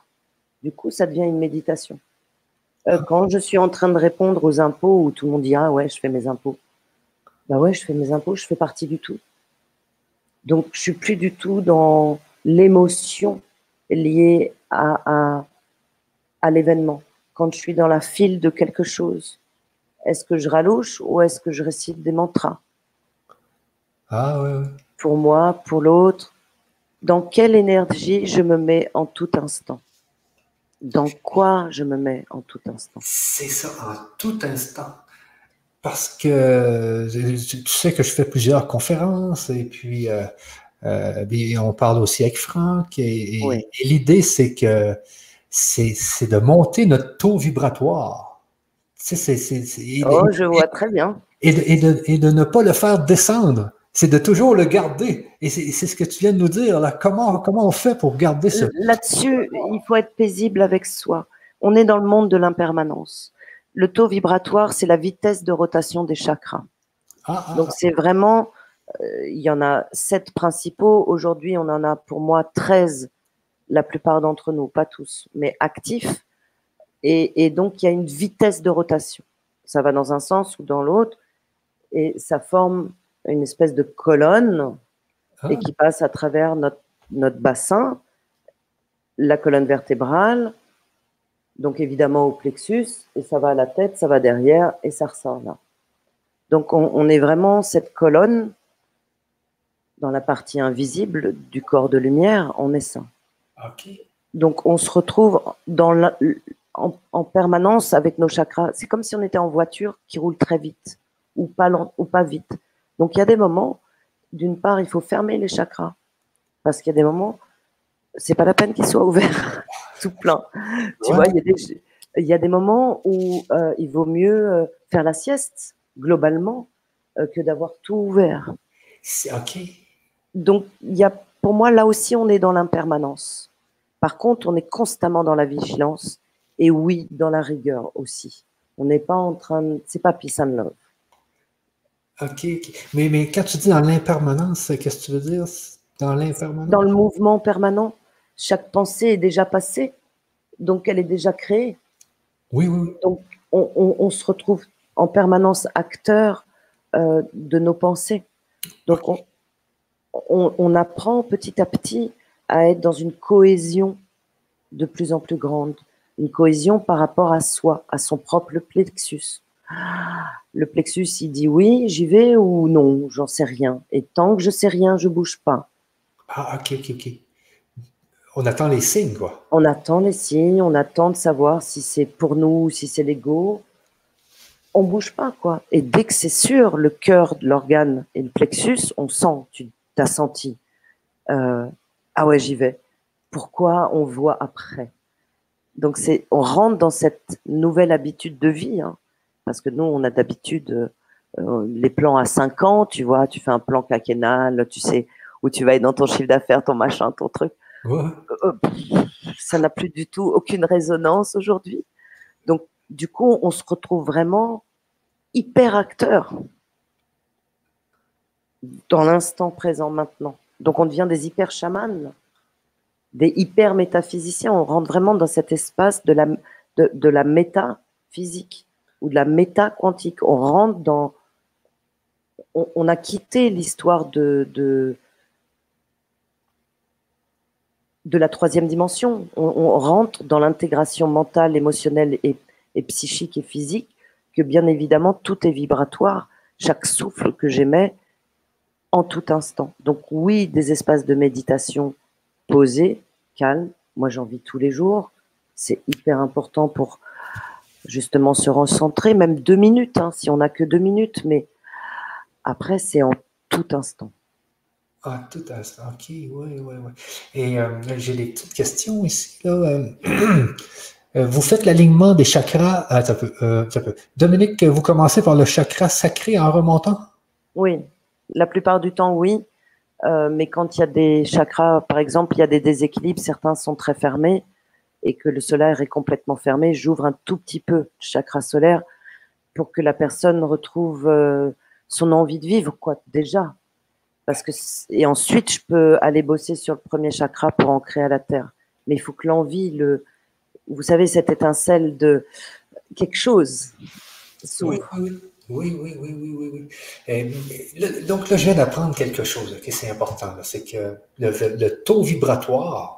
Du coup, ça devient une méditation. Euh, quand je suis en train de répondre aux impôts où tout le monde dit Ah ouais, je fais mes impôts. Bah ouais, je fais mes impôts, je fais partie du tout. Donc, je suis plus du tout dans l'émotion liée à, à, l'événement. Quand je suis dans la file de quelque chose, est-ce que je ralouche ou est-ce que je récite des mantras? Ah ouais, ouais. Pour moi, pour l'autre. Dans quelle énergie je me mets en tout instant? Dans quoi je me mets en tout instant? C'est ça, en tout instant parce que tu sais que je fais plusieurs conférences et puis euh, euh, on parle aussi avec Franck et, l'idée c'est que c'est de monter notre taux vibratoire. oh, je vois très bien. Et de, et de, ne pas le faire descendre. C'est de toujours le garder. Et c'est ce que tu viens de nous dire. Là. Comment, comment on fait pour garder ce... Là-dessus, il faut être paisible avec soi. On est dans le monde de l'impermanence le taux vibratoire, c'est la vitesse de rotation des chakras. Ah, ah, Donc, ah. c'est vraiment, euh, il y en a sept principaux. Aujourd'hui, on en a pour moi 13, la plupart d'entre nous, pas tous, mais actifs. Et, donc, il y a une vitesse de rotation. Ça va dans un sens ou dans l'autre. Et ça forme une espèce de colonne et qui passe à travers notre, notre bassin, la colonne vertébrale, donc évidemment au plexus, et ça va à la tête, ça va derrière, et ça ressort là. Donc on, est vraiment cette colonne dans la partie invisible du corps de lumière, on est ça. Donc on se retrouve dans en, permanence avec nos chakras. C'est comme si on était en voiture qui roule très vite ou pas, ou pas vite. Donc il y a des moments, d'une part, il faut fermer les chakras parce qu'il y a des moments, c'est pas la peine qu'ils soient ouverts tout plein. Tu vois, il y, a des, moments où euh, il vaut mieux euh, faire la sieste, globalement, euh, que d'avoir tout ouvert. C'est OK. Donc, il y a, pour moi, là aussi, on est dans l'impermanence. Par contre, on est constamment dans la vigilance et oui, dans la rigueur aussi. On n'est pas en train de. C'est pas peace and love. OK. Mais, mais quand tu dis dans l'impermanence, qu'est-ce que tu veux dire? Dans l'impermanence? Dans le mouvement permanent chaque pensée est déjà passée, donc elle est déjà créée. Oui, oui. Donc on, se retrouve en permanence acteur euh, de nos pensées. Donc on, apprend petit à petit à être dans une cohésion de plus en plus grande, une cohésion par rapport à soi, à son propre plexus. Le plexus, il dit oui, j'y vais ou non, j'en sais rien. Et tant que je sais rien, je bouge pas. Ah, ok, ok, ok. On attend les signes, quoi. On attend les signes, on attend de savoir si c'est pour nous ou si c'est l'ego. On bouge pas, quoi. Et dès que c'est sûr, le cœur de l'organe et le plexus, on sent, tu t'as senti. Euh, ah ouais, j'y vais. Pourquoi on voit après? Donc c'est, on rentre dans cette nouvelle habitude de vie, hein. Parce que nous, on a d'habitude euh, les plans à 5 ans, tu vois, tu fais un plan quinquennal, tu sais où tu vas être dans ton chiffre d'affaires, ton machin, ton truc. Euh, ça n'a plus du tout aucune résonance aujourd'hui. Donc, du coup, on se retrouve vraiment hyper acteur dans l'instant présent maintenant. Donc, on devient des hyper chamans, des hyper métaphysiciens. On rentre vraiment dans cet espace de la, de, la métaphysique ou de la méta quantique. On rentre dans. On, a quitté l'histoire de de la troisième dimension. On, rentre dans l'intégration mentale, émotionnelle et, psychique et physique, que bien évidemment tout est vibratoire, chaque souffle que j'émets en tout instant. Donc oui, des espaces de méditation posés, calmes, moi j'en vis tous les jours, c'est hyper important pour justement se recentrer, même deux minutes, hein, si on n'a que deux minutes, mais après c'est en tout instant. Ah, tout instant. OK, oui, oui, oui. Et euh, j'ai des petites questions ici. Euh, euh, vous faites l'alignement des chakras. Ah, ça peut, ça peut. Dominique, vous commencez par le chakra sacré en remontant? Oui, la plupart du temps, oui. mais quand il y a des chakras, par exemple, il y a des déséquilibres, certains sont très fermés. Et que le solaire est complètement fermé, j'ouvre un tout petit peu le chakra solaire pour que la personne retrouve euh, son envie de vivre, quoi, déjà. Parce que, et ensuite, je peux aller bosser sur le premier chakra pour ancrer à la terre. Mais il faut que l'envie, le, vous savez, cette étincelle de quelque chose Oui, oui, oui, oui, oui, oui. donc là, je viens d'apprendre quelque chose qui c'est important. C'est que le, taux vibratoire,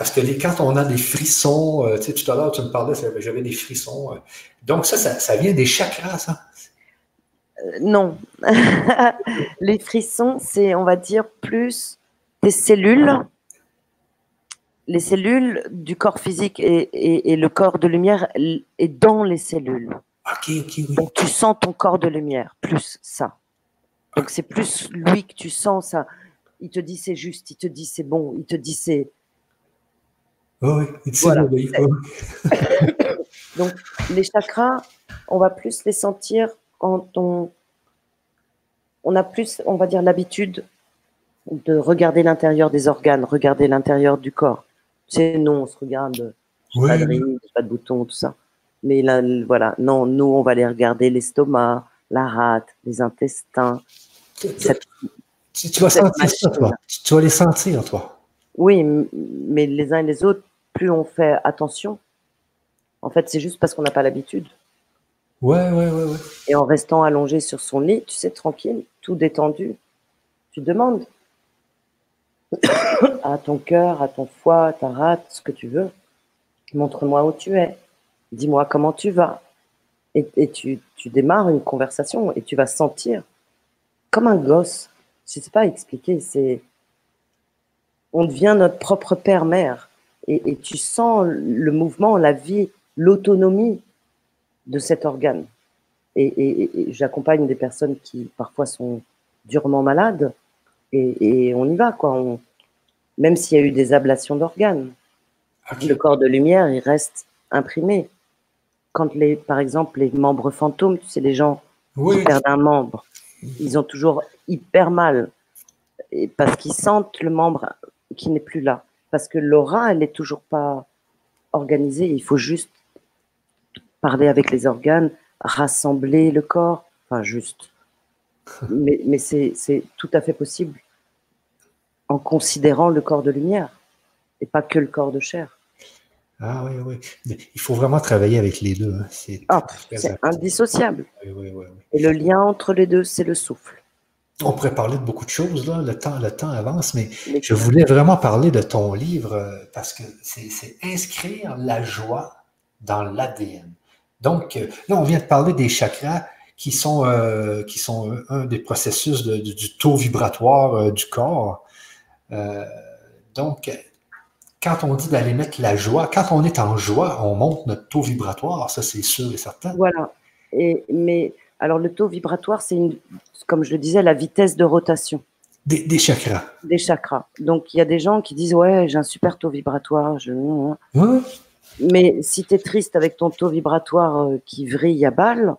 parce que les, quand on a des frissons, euh, tu sais, tout à l'heure, tu me parlais, j'avais des frissons. Euh, donc ça, ça, vient des chakras, ça? Euh, non. les frissons, c'est, on va dire, plus des cellules les cellules du corps physique et, le corps de lumière est dans les cellules. Donc tu sens ton corps de lumière, plus ça. Donc c'est plus lui que tu sens ça. Il te dit c'est juste, il te dit c'est bon, il te dit c'est. Oui, Donc les chakras, on va plus les sentir quand on, on a plus, on va dire, l'habitude de regarder l'intérieur des organes, regarder l'intérieur du corps. C'est non, on se regarde, pas de rides, pas de boutons, tout ça. Mais là, voilà, non, nous, on va aller regarder l'estomac, la rate, les intestins. tu, vas sentir ça, toi. Tu vas les sentir, toi. Oui, mais les uns et les autres, plus on fait attention, en fait, c'est juste parce qu'on n'a pas l'habitude. Ouais, ouais, ouais, ouais. Et en restant allongé sur son lit, tu sais, tranquille, tout détendu, tu demandes à ton cœur, à ton foie, à ta rate, ce que tu veux. Montre-moi où tu es. Dis-moi comment tu vas. Et, tu, démarres une conversation et tu vas sentir comme un gosse. Je ne sais pas expliquer. C'est on devient notre propre père-mère et, tu sens le mouvement, la vie, l'autonomie de cet organe. Et, j'accompagne des personnes qui parfois sont durement malades et, on y va, quoi. même s'il y a eu des ablations d'organes, le corps de lumière, il reste imprimé. Quand, les, par exemple, les membres fantômes, tu sais, les gens qui perdent un membre, ils ont toujours hyper mal et parce qu'ils sentent le membre qui n'est plus là. Parce que l'aura, elle n'est toujours pas organisée. Il faut juste parler avec les organes, rassembler le corps. Enfin, juste mais, mais c'est tout à fait possible en considérant le corps de lumière et pas que le corps de chair. Ah oui, oui. il faut vraiment travailler avec les deux. Hein. C'est ah, indissociable. et le lien entre les deux, c'est le souffle. On pourrait parler de beaucoup de choses, là. Le, temps, le temps avance, mais je voulais vraiment parler de ton livre euh, parce que c'est inscrire la joie dans l'ADN. Donc, euh, là, on vient de parler des chakras qui sont, euh, qui sont un des processus du taux vibratoire euh, du corps. Euh, donc, quand on dit d'aller mettre la joie, quand on est en joie, on monte notre taux vibratoire, ça c'est sûr et certain. Voilà. Et, mais alors le taux vibratoire, c'est comme je le disais, la vitesse de rotation. Des, chakras. Des chakras. Donc il y a des gens qui disent ouais, j'ai un super taux vibratoire. Je... Mais si tu es triste avec ton taux vibratoire qui vrille à balle,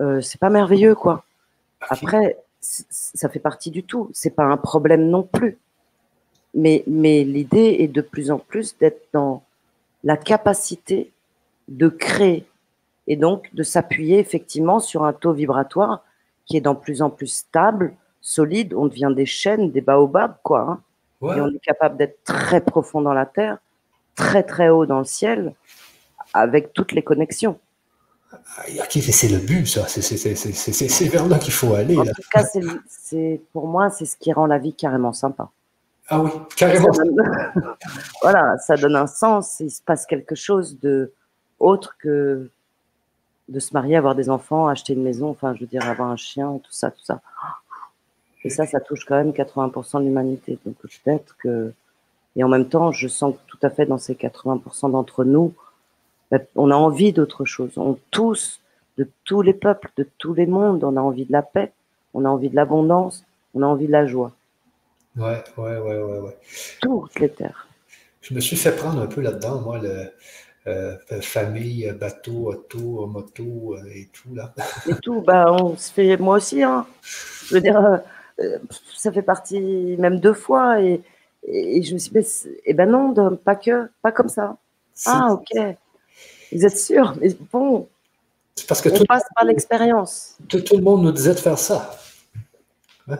euh, c'est pas merveilleux, quoi. Après, ça fait partie du tout. C'est pas un problème non plus. Mais, mais l'idée est de plus en plus d'être dans la capacité de créer et donc de s'appuyer effectivement sur un taux vibratoire qui est de plus en plus stable, solide. On devient des chaînes, des baobabs, quoi. Hein. Et on est capable d'être très profond dans la terre, très très haut dans le ciel, avec toutes les connexions. C'est le but, ça. C'est vers là qu'il faut aller. En tout cas, c'est pour moi, c'est ce qui rend la vie carrément sympa. Ah oui, carrément. voilà, ça donne un sens. Il se passe quelque chose de autre que de se marier, avoir des enfants, acheter une maison, enfin, je veux dire, avoir un chien, tout ça, tout ça. Et ça, ça touche quand même 80% de l'humanité. Donc peut-être que. Et en même temps, je sens que tout à fait dans ces 80% d'entre nous, bah, on a envie d'autre chose. On tous, de tous les peuples, de tous les mondes, on a envie de la paix, on a envie de l'abondance, on a envie de la joie. Ouais, ouais, ouais, ouais, ouais. Toutes les terres. Je me suis fait prendre un peu là-dedans, moi, le, euh, famille, bateau, auto, moto euh, et tout, là. Et tout, bah, on se fait, moi aussi, hein. Je veux dire, euh, ça fait partie même deux fois et, Et, je me suis dit, eh ben non, pas que, pas comme ça. Ah, ok. Vous êtes sûr? Mais bon, parce que on tout, passe par l'expérience. Tout, tout, le monde nous disait de faire ça.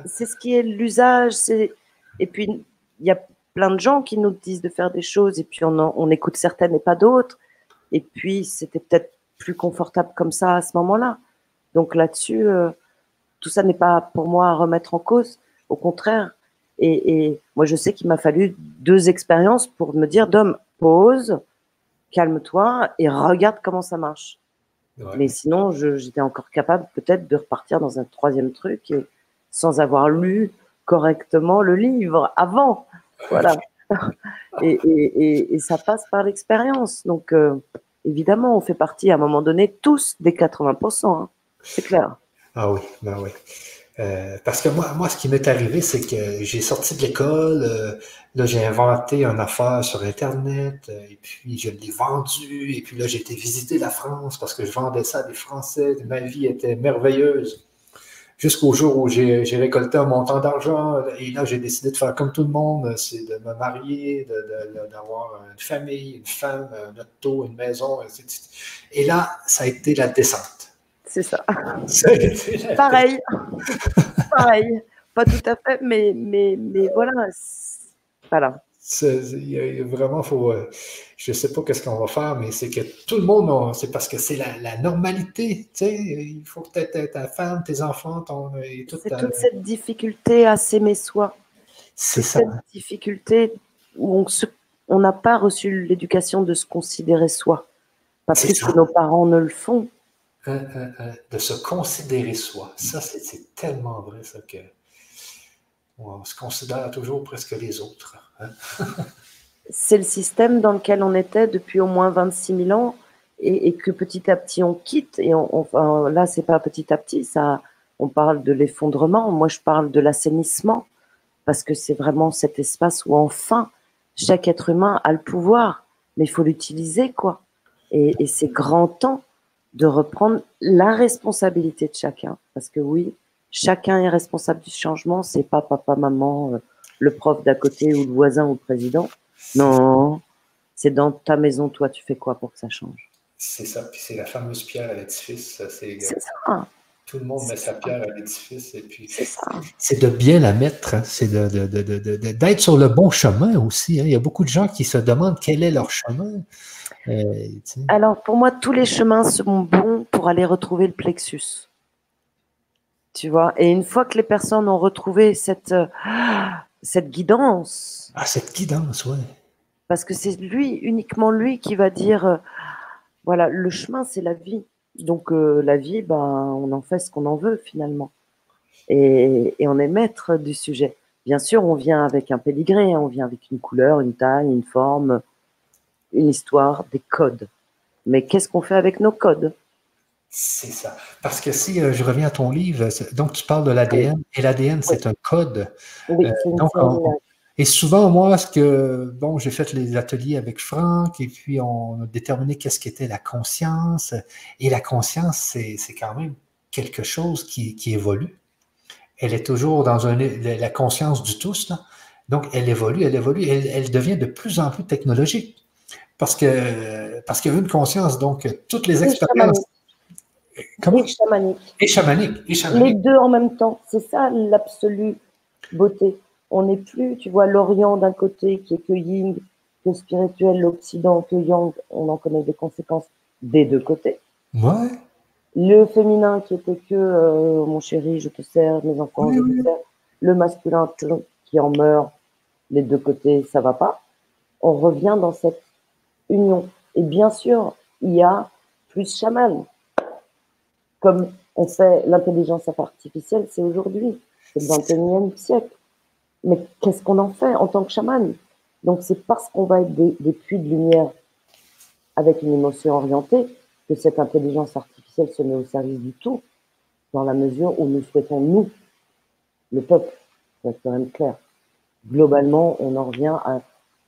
C'est ce qui est l'usage. Et puis, il y a plein de gens qui nous disent de faire des choses, et puis on, on écoute certaines et pas d'autres. Et puis, c'était peut-être plus confortable comme ça à ce moment-là. Donc là-dessus, euh, tout ça n'est pas pour moi à remettre en cause. Au contraire. Et, et moi, je sais qu'il m'a fallu deux expériences pour me dire, Dom, pause, calme-toi et regarde comment ça marche. Mais sinon, j'étais encore capable peut-être de repartir dans un troisième truc et, sans avoir lu correctement le livre avant. Voilà. et, et, et, ça passe par l'expérience. Donc, euh, évidemment, on fait partie à un moment donné tous des 80%. Hein. C'est clair. Ah oui, ben oui. Euh, parce que moi, moi, ce qui m'est arrivé, c'est que j'ai sorti de l'école, euh, là, j'ai inventé une affaire sur Internet, euh, et puis je l'ai vendu, et puis là, j'ai été visiter la France parce que je vendais ça à des Français. Ma vie était merveilleuse. Jusqu'au jour où j'ai récolté un montant d'argent, et là, j'ai décidé de faire comme tout le monde, c'est de me marier, d'avoir une famille, une femme, un auto, une maison, etc. Et là, ça a été la descente c'est ça. Pareil. Pareil. Pas tout à fait, mais, mais, mais voilà. Voilà. Vraiment, faut, euh, je ne sais pas qu'est-ce qu'on va faire, mais c'est que tout le monde, c'est parce que c'est la, normalité. Tu sais, il faut que tu ta femme, tes enfants, ton. C'est toute cette difficulté à s'aimer soi. C'est ça. Cette difficulté où on n'a pas reçu l'éducation de se considérer soi. Parce que nos parents ne le font de se considérer soi. Ça, c'est tellement vrai, ça, que on se considère toujours presque les autres. Hein. c'est le système dans lequel on était depuis au moins 26 000 ans et, que petit à petit on quitte. Et on, enfin, là, c'est pas petit à petit, ça, on parle de l'effondrement. Moi, je parle de l'assainissement parce que c'est vraiment cet espace où enfin chaque être humain a le pouvoir, mais il faut l'utiliser, quoi. Et, et c'est grand temps de reprendre la responsabilité de chacun. Parce que oui, chacun est responsable du changement. C'est pas papa, maman, euh, le prof d'à côté ou le voisin ou le président. Non, c'est dans ta maison, toi, tu fais quoi pour que ça change? C'est ça. Puis c'est la fameuse pierre à l'édifice. C'est ça. Tout le monde met sa pierre à l'édifice et puis c'est de bien la mettre, hein. c'est d'être de, sur le bon chemin aussi. Hein. Il y a beaucoup de gens qui se demandent quel est leur chemin. Euh, Alors, pour moi, tous les chemins sont bons pour aller retrouver le plexus. Tu vois Et une fois que les personnes ont retrouvé cette, euh, cette guidance. Ah, cette guidance, ouais. Parce que c'est lui, uniquement lui, qui va dire euh, voilà, le chemin, c'est la vie. Donc, la vie, ben, on en fait ce qu'on en veut, finalement. Et, et, on est maître du sujet. Bien sûr, on vient avec un pédigré, hein. on vient avec une couleur, une taille, une forme, une histoire, des codes. Mais qu'est-ce qu'on fait avec nos codes? C'est ça. Parce que si euh, je reviens à ton livre, donc tu parles de l'ADN, et l'ADN, c'est un code. Oui, euh, et souvent, moi, ce que, bon, j'ai fait les ateliers avec Franck, et puis on a déterminé qu'est-ce qu'était la conscience. Et la conscience, c'est quand même quelque chose qui, qui, évolue. Elle est toujours dans un, la conscience du tous, là. Donc, elle évolue, elle évolue, elle, elle devient de plus en plus technologique. Parce que parce qu'il y a une conscience, donc toutes les expériences. Comment? Et chamanique. Et chamanique. Et chamanique. Les deux en même temps. C'est ça l'absolue beauté. On n'est plus, tu vois, l'Orient d'un côté qui est que Ying, que spirituel, l'Occident que Yang. On en connaît des conséquences des deux côtés. Ouais. Le féminin qui était que euh, mon chéri, je te sers, mes enfants, je te sers. Le masculin qui en meurt, les deux côtés, ça va pas. On revient dans cette union. Et bien sûr, il y a plus chaman. Comme on fait l'intelligence artificielle, c'est aujourd'hui, c'est le 21e siècle. Mais qu'est-ce qu'on en fait en tant que chaman? Donc c'est parce qu'on va être des, puits de lumière avec une émotion orientée que cette intelligence artificielle se met au service du tout, dans la mesure où nous souhaitons, nous, le peuple, pour être quand même clair. Globalement, on en revient à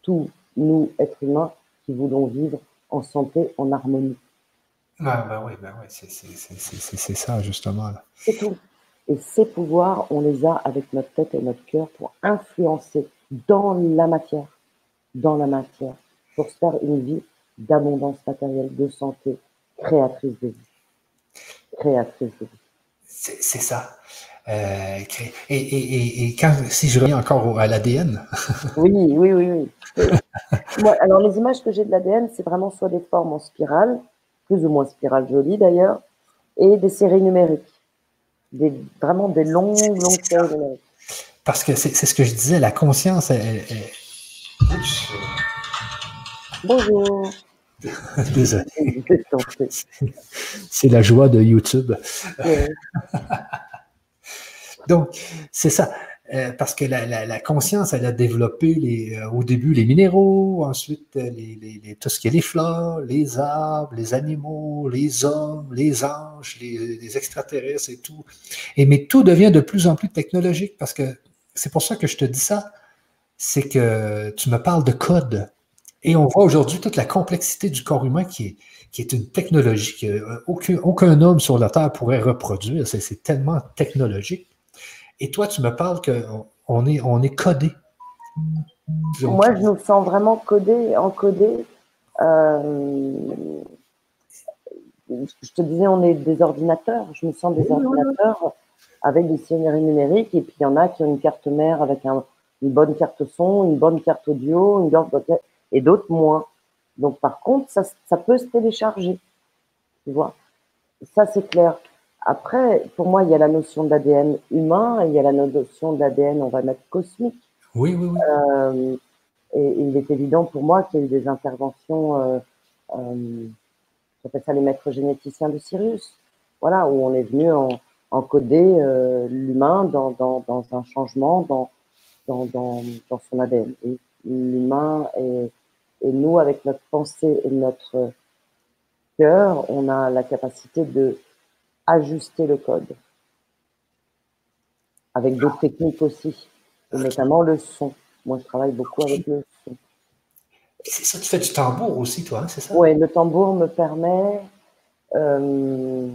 tous, nous, êtres humains, qui voulons vivre en santé, en harmonie. Ah, bah oui, bah oui c'est ça justement. C'est tout. Et ces pouvoirs, on les a avec notre tête et notre cœur pour influencer dans la matière, dans la matière, pour se faire une vie d'abondance matérielle, de santé, créatrice de vie. Créatrice de vie. C'est ça. Euh, et, quand, si je reviens encore à l'ADN. oui, oui, oui, oui. alors, les images que j'ai de l'ADN, c'est vraiment soit des formes en spirale, plus ou moins spirale jolie d'ailleurs, et des séries numériques. Des, vraiment des longues, longues séries numériques. Parce que c'est ce que je disais, la conscience, Bonjour. Désolé. C'est la joie de YouTube. Donc, c'est ça. Euh, parce que la, conscience, elle a développé euh, au début les minéraux, ensuite euh, tout ce qui est les fleurs, les arbres, les animaux, les hommes, les anges, les, extraterrestres et tout. Mais tout devient de plus en plus technologique parce que c'est pour ça que je te dis ça. C'est que tu me parles de code. Et on voit aujourd'hui toute la complexité du corps humain qui est, qui est une technologie qu'aucun aucun homme sur la Terre pourrait reproduire. C'est tellement technologique. Et toi, tu me parles qu'on est, on est codé. Moi, je nous sens vraiment codé, encodé. Euh, je te disais, on est des ordinateurs. Je me sens des ordinateurs avec des scénarios numériques. Et puis, il y en a qui ont une carte mère avec une bonne carte son, une bonne carte audio, une bonne... et d'autres moins. Donc, par contre, ça, ça peut se télécharger. Tu vois? Ça, c'est clair. Après, pour moi, il y a la notion d'ADN humain et il y a la notion d'ADN, on va mettre cosmique. Oui, oui, oui. Euh, et, il est évident pour moi qu'il y a eu des interventions, euh, euh, j'appelle ça les maîtres généticiens de Sirius, voilà, où on est venu en, encoder euh, l'humain dans, dans, dans, un changement dans, dans, dans, dans son ADN. Et l'humain et, et nous, avec notre pensée et notre cœur, on a la capacité de ajuster le code. Avec d'autres techniques aussi, notamment le son. Moi, je travaille beaucoup avec le son. C'est ça, tu fais du tambour aussi, toi, hein, c'est ça? Oui, le tambour me permet euh,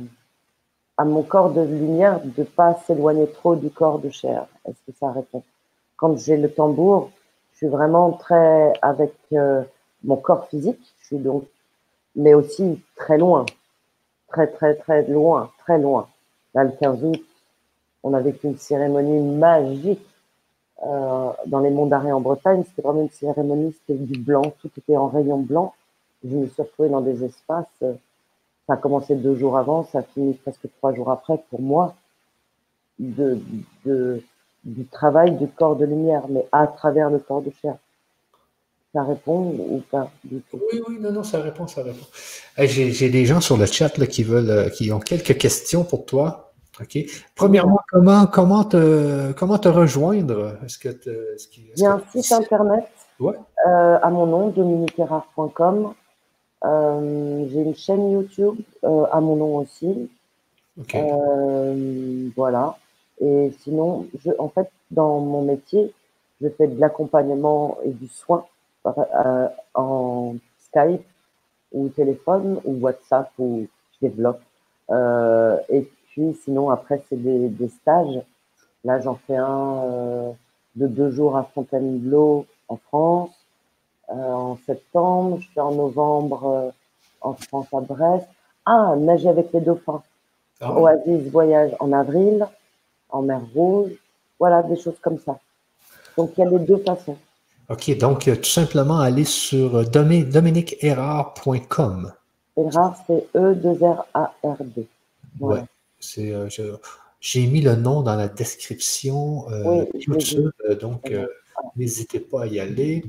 à mon corps de lumière de ne pas s'éloigner trop du corps de chair. Est-ce que ça répond? Quand j'ai le tambour, je suis vraiment très avec euh, mon corps physique, je suis donc, mais aussi très loin très, très, très loin, très loin. Là, le 15 août, on avait une cérémonie magique euh, dans les monts d'Arrêt en Bretagne. C'était vraiment une cérémonie, c'était du blanc, tout était en rayon blanc. Je me suis retrouvée dans des espaces. Euh, ça a commencé deux jours avant, ça a fini presque trois jours après pour moi, du travail du corps de lumière, mais à travers le corps de chair. Ça répond ou pas Oui, oui, non, non, ça répond, ça répond. J'ai des gens sur le chat là, qui veulent, euh, qui ont quelques questions pour toi. OK? Premièrement, comment, comment, te, comment te rejoindre? Est-ce que Il y a un site internet ouais. euh, à mon nom, dominiquerard.com. Euh, J'ai une chaîne YouTube euh, à mon nom aussi. Voilà. Et sinon, je, en fait, dans mon métier, je fais de l'accompagnement et du soin euh, en Skype ou téléphone ou WhatsApp ou je développe. Euh, et puis sinon après c'est des, des, stages. Là j'en fais un euh, de deux jours à Fontainebleau en France. En septembre, je fais en novembre en France à Brest. Ah, nager avec les dauphins. Ah. Oasis voyage en avril, en mer Rouge. Voilà, des choses comme ça. Donc il y a les deux façons. OK, donc euh, tout simplement aller sur euh, dominiqueerard.com. Erard, c'est E-2-R-A-R-D. Oui, euh, j'ai mis le nom dans la description YouTube, donc n'hésitez pas à y aller.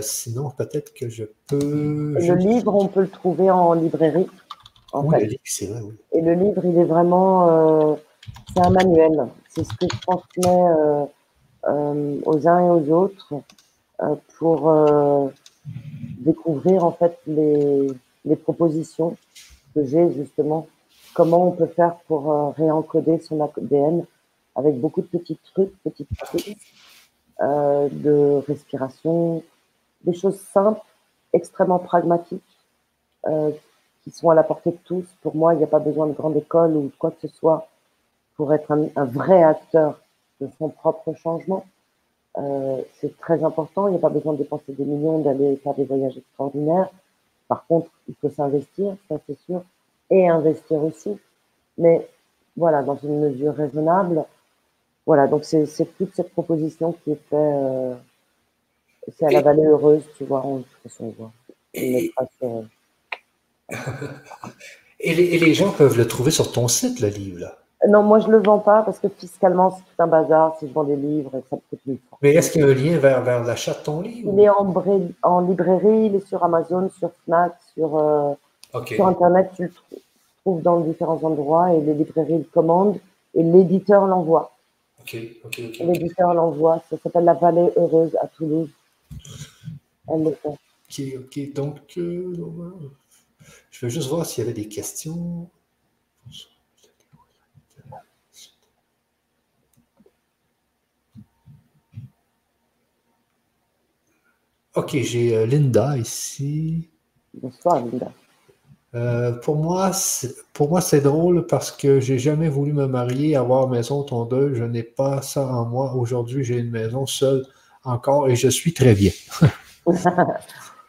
sinon, peut-être que je peux. Le livre, on peut le trouver en librairie. oui, le livre, c'est vrai, oui. Et le livre, il est vraiment. c'est un manuel. C'est ce que je transmets euh, aux uns et aux autres euh, pour euh, découvrir en fait les, les propositions que j'ai justement comment on peut faire pour réencoder son ADN avec beaucoup de petits trucs, petites trucs euh, de respiration, des choses simples, extrêmement pragmatiques, euh, qui sont à la portée de tous. Pour moi, il n'y a pas besoin de grande école ou quoi que ce soit pour être un vrai acteur de son propre changement. Euh, c'est très important. Il n'y a pas besoin de dépenser des millions, d'aller faire des voyages extraordinaires. Par contre, il faut s'investir, ça c'est sûr, et investir aussi. Mais voilà, dans une mesure raisonnable. Voilà, donc c'est toute cette proposition qui est faite. Euh, c'est à la vallée heureuse, tu vois, en façon, et... et, les, et les gens peuvent le trouver sur ton site, le livre, là. Non, moi, je ne le vends pas parce que fiscalement, c'est tout un bazar si je vends des livres et ça me coûte mille Mais est-ce qu'il y a un lien vers, vers l'achat de ton livre? Il est en, en, librairie, il est sur Amazon, sur Fnac, sur, euh, sur Internet. Tu le trouves dans différents endroits et les librairies le commandent et l'éditeur l'envoie. Ok, ok, ok. L'éditeur l'envoie. Ça s'appelle La Vallée Heureuse à Toulouse. Elle le fait. Ok, ok. Donc, euh, je vais juste voir s'il y avait des questions. Ok, j'ai euh, Linda ici. Bonsoir, Linda. Euh, pour moi, pour moi, c'est drôle parce que j'ai jamais voulu me marier, avoir maison tondeuse. Je n'ai pas ça en moi. Aujourd'hui, j'ai une maison seule encore et je suis très bien. Il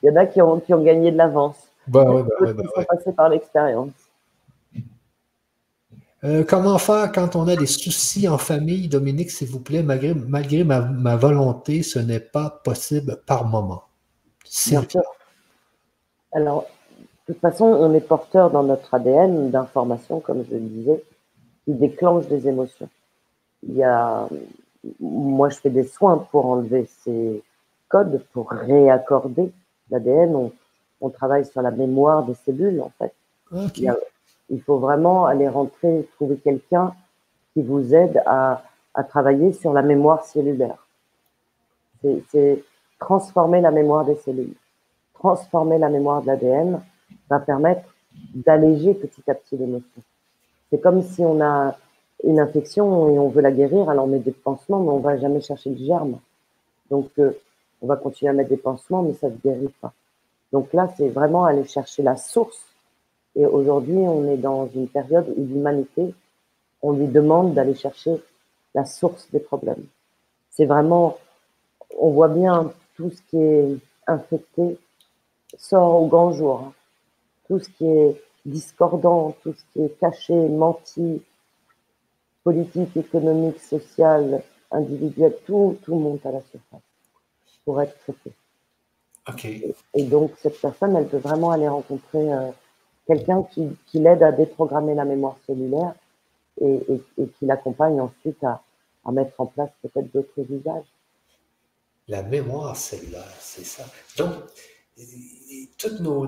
y en a qui ont, qui ont gagné de l'avance. Bah, ouais, bah, bah, sont passés par l'expérience. Euh, comment faire quand on a des soucis en famille, Dominique, s'il vous plaît, malgré, malgré ma, volonté, ce n'est pas possible par moment. Sûr. Alors, de toute façon, on est porteur dans notre ADN d'informations, comme je le disais, qui déclenchent des émotions. Il y a, moi, je fais des soins pour enlever ces codes, pour réaccorder l'ADN. On, on, travaille sur la mémoire des cellules, en fait. Il faut vraiment aller rentrer, trouver quelqu'un qui vous aide à, à, travailler sur la mémoire cellulaire. C'est transformer la mémoire des cellules. Transformer la mémoire de l'ADN va permettre d'alléger petit à petit l'émotion. C'est comme si on a une infection et on veut la guérir, alors on met des pansements, mais on va jamais chercher le germe. Donc, euh, on va continuer à mettre des pansements, mais ça ne guérit pas. Donc là, c'est vraiment aller chercher la source et aujourd'hui, on est dans une période où l'humanité, on lui demande d'aller chercher la source des problèmes. C'est vraiment, on voit bien tout ce qui est infecté sort au grand jour. Hein. Tout ce qui est discordant, tout ce qui est caché, menti, politique, économique, social, individuel, tout, tout monte à la surface pour être traité. Et, donc, cette personne, elle peut vraiment aller rencontrer euh, quelqu'un qui, l'aide à déprogrammer la mémoire cellulaire et, qui l'accompagne ensuite à, mettre en place peut-être d'autres usages. La mémoire cellulaire, c'est ça. Donc, tous nos,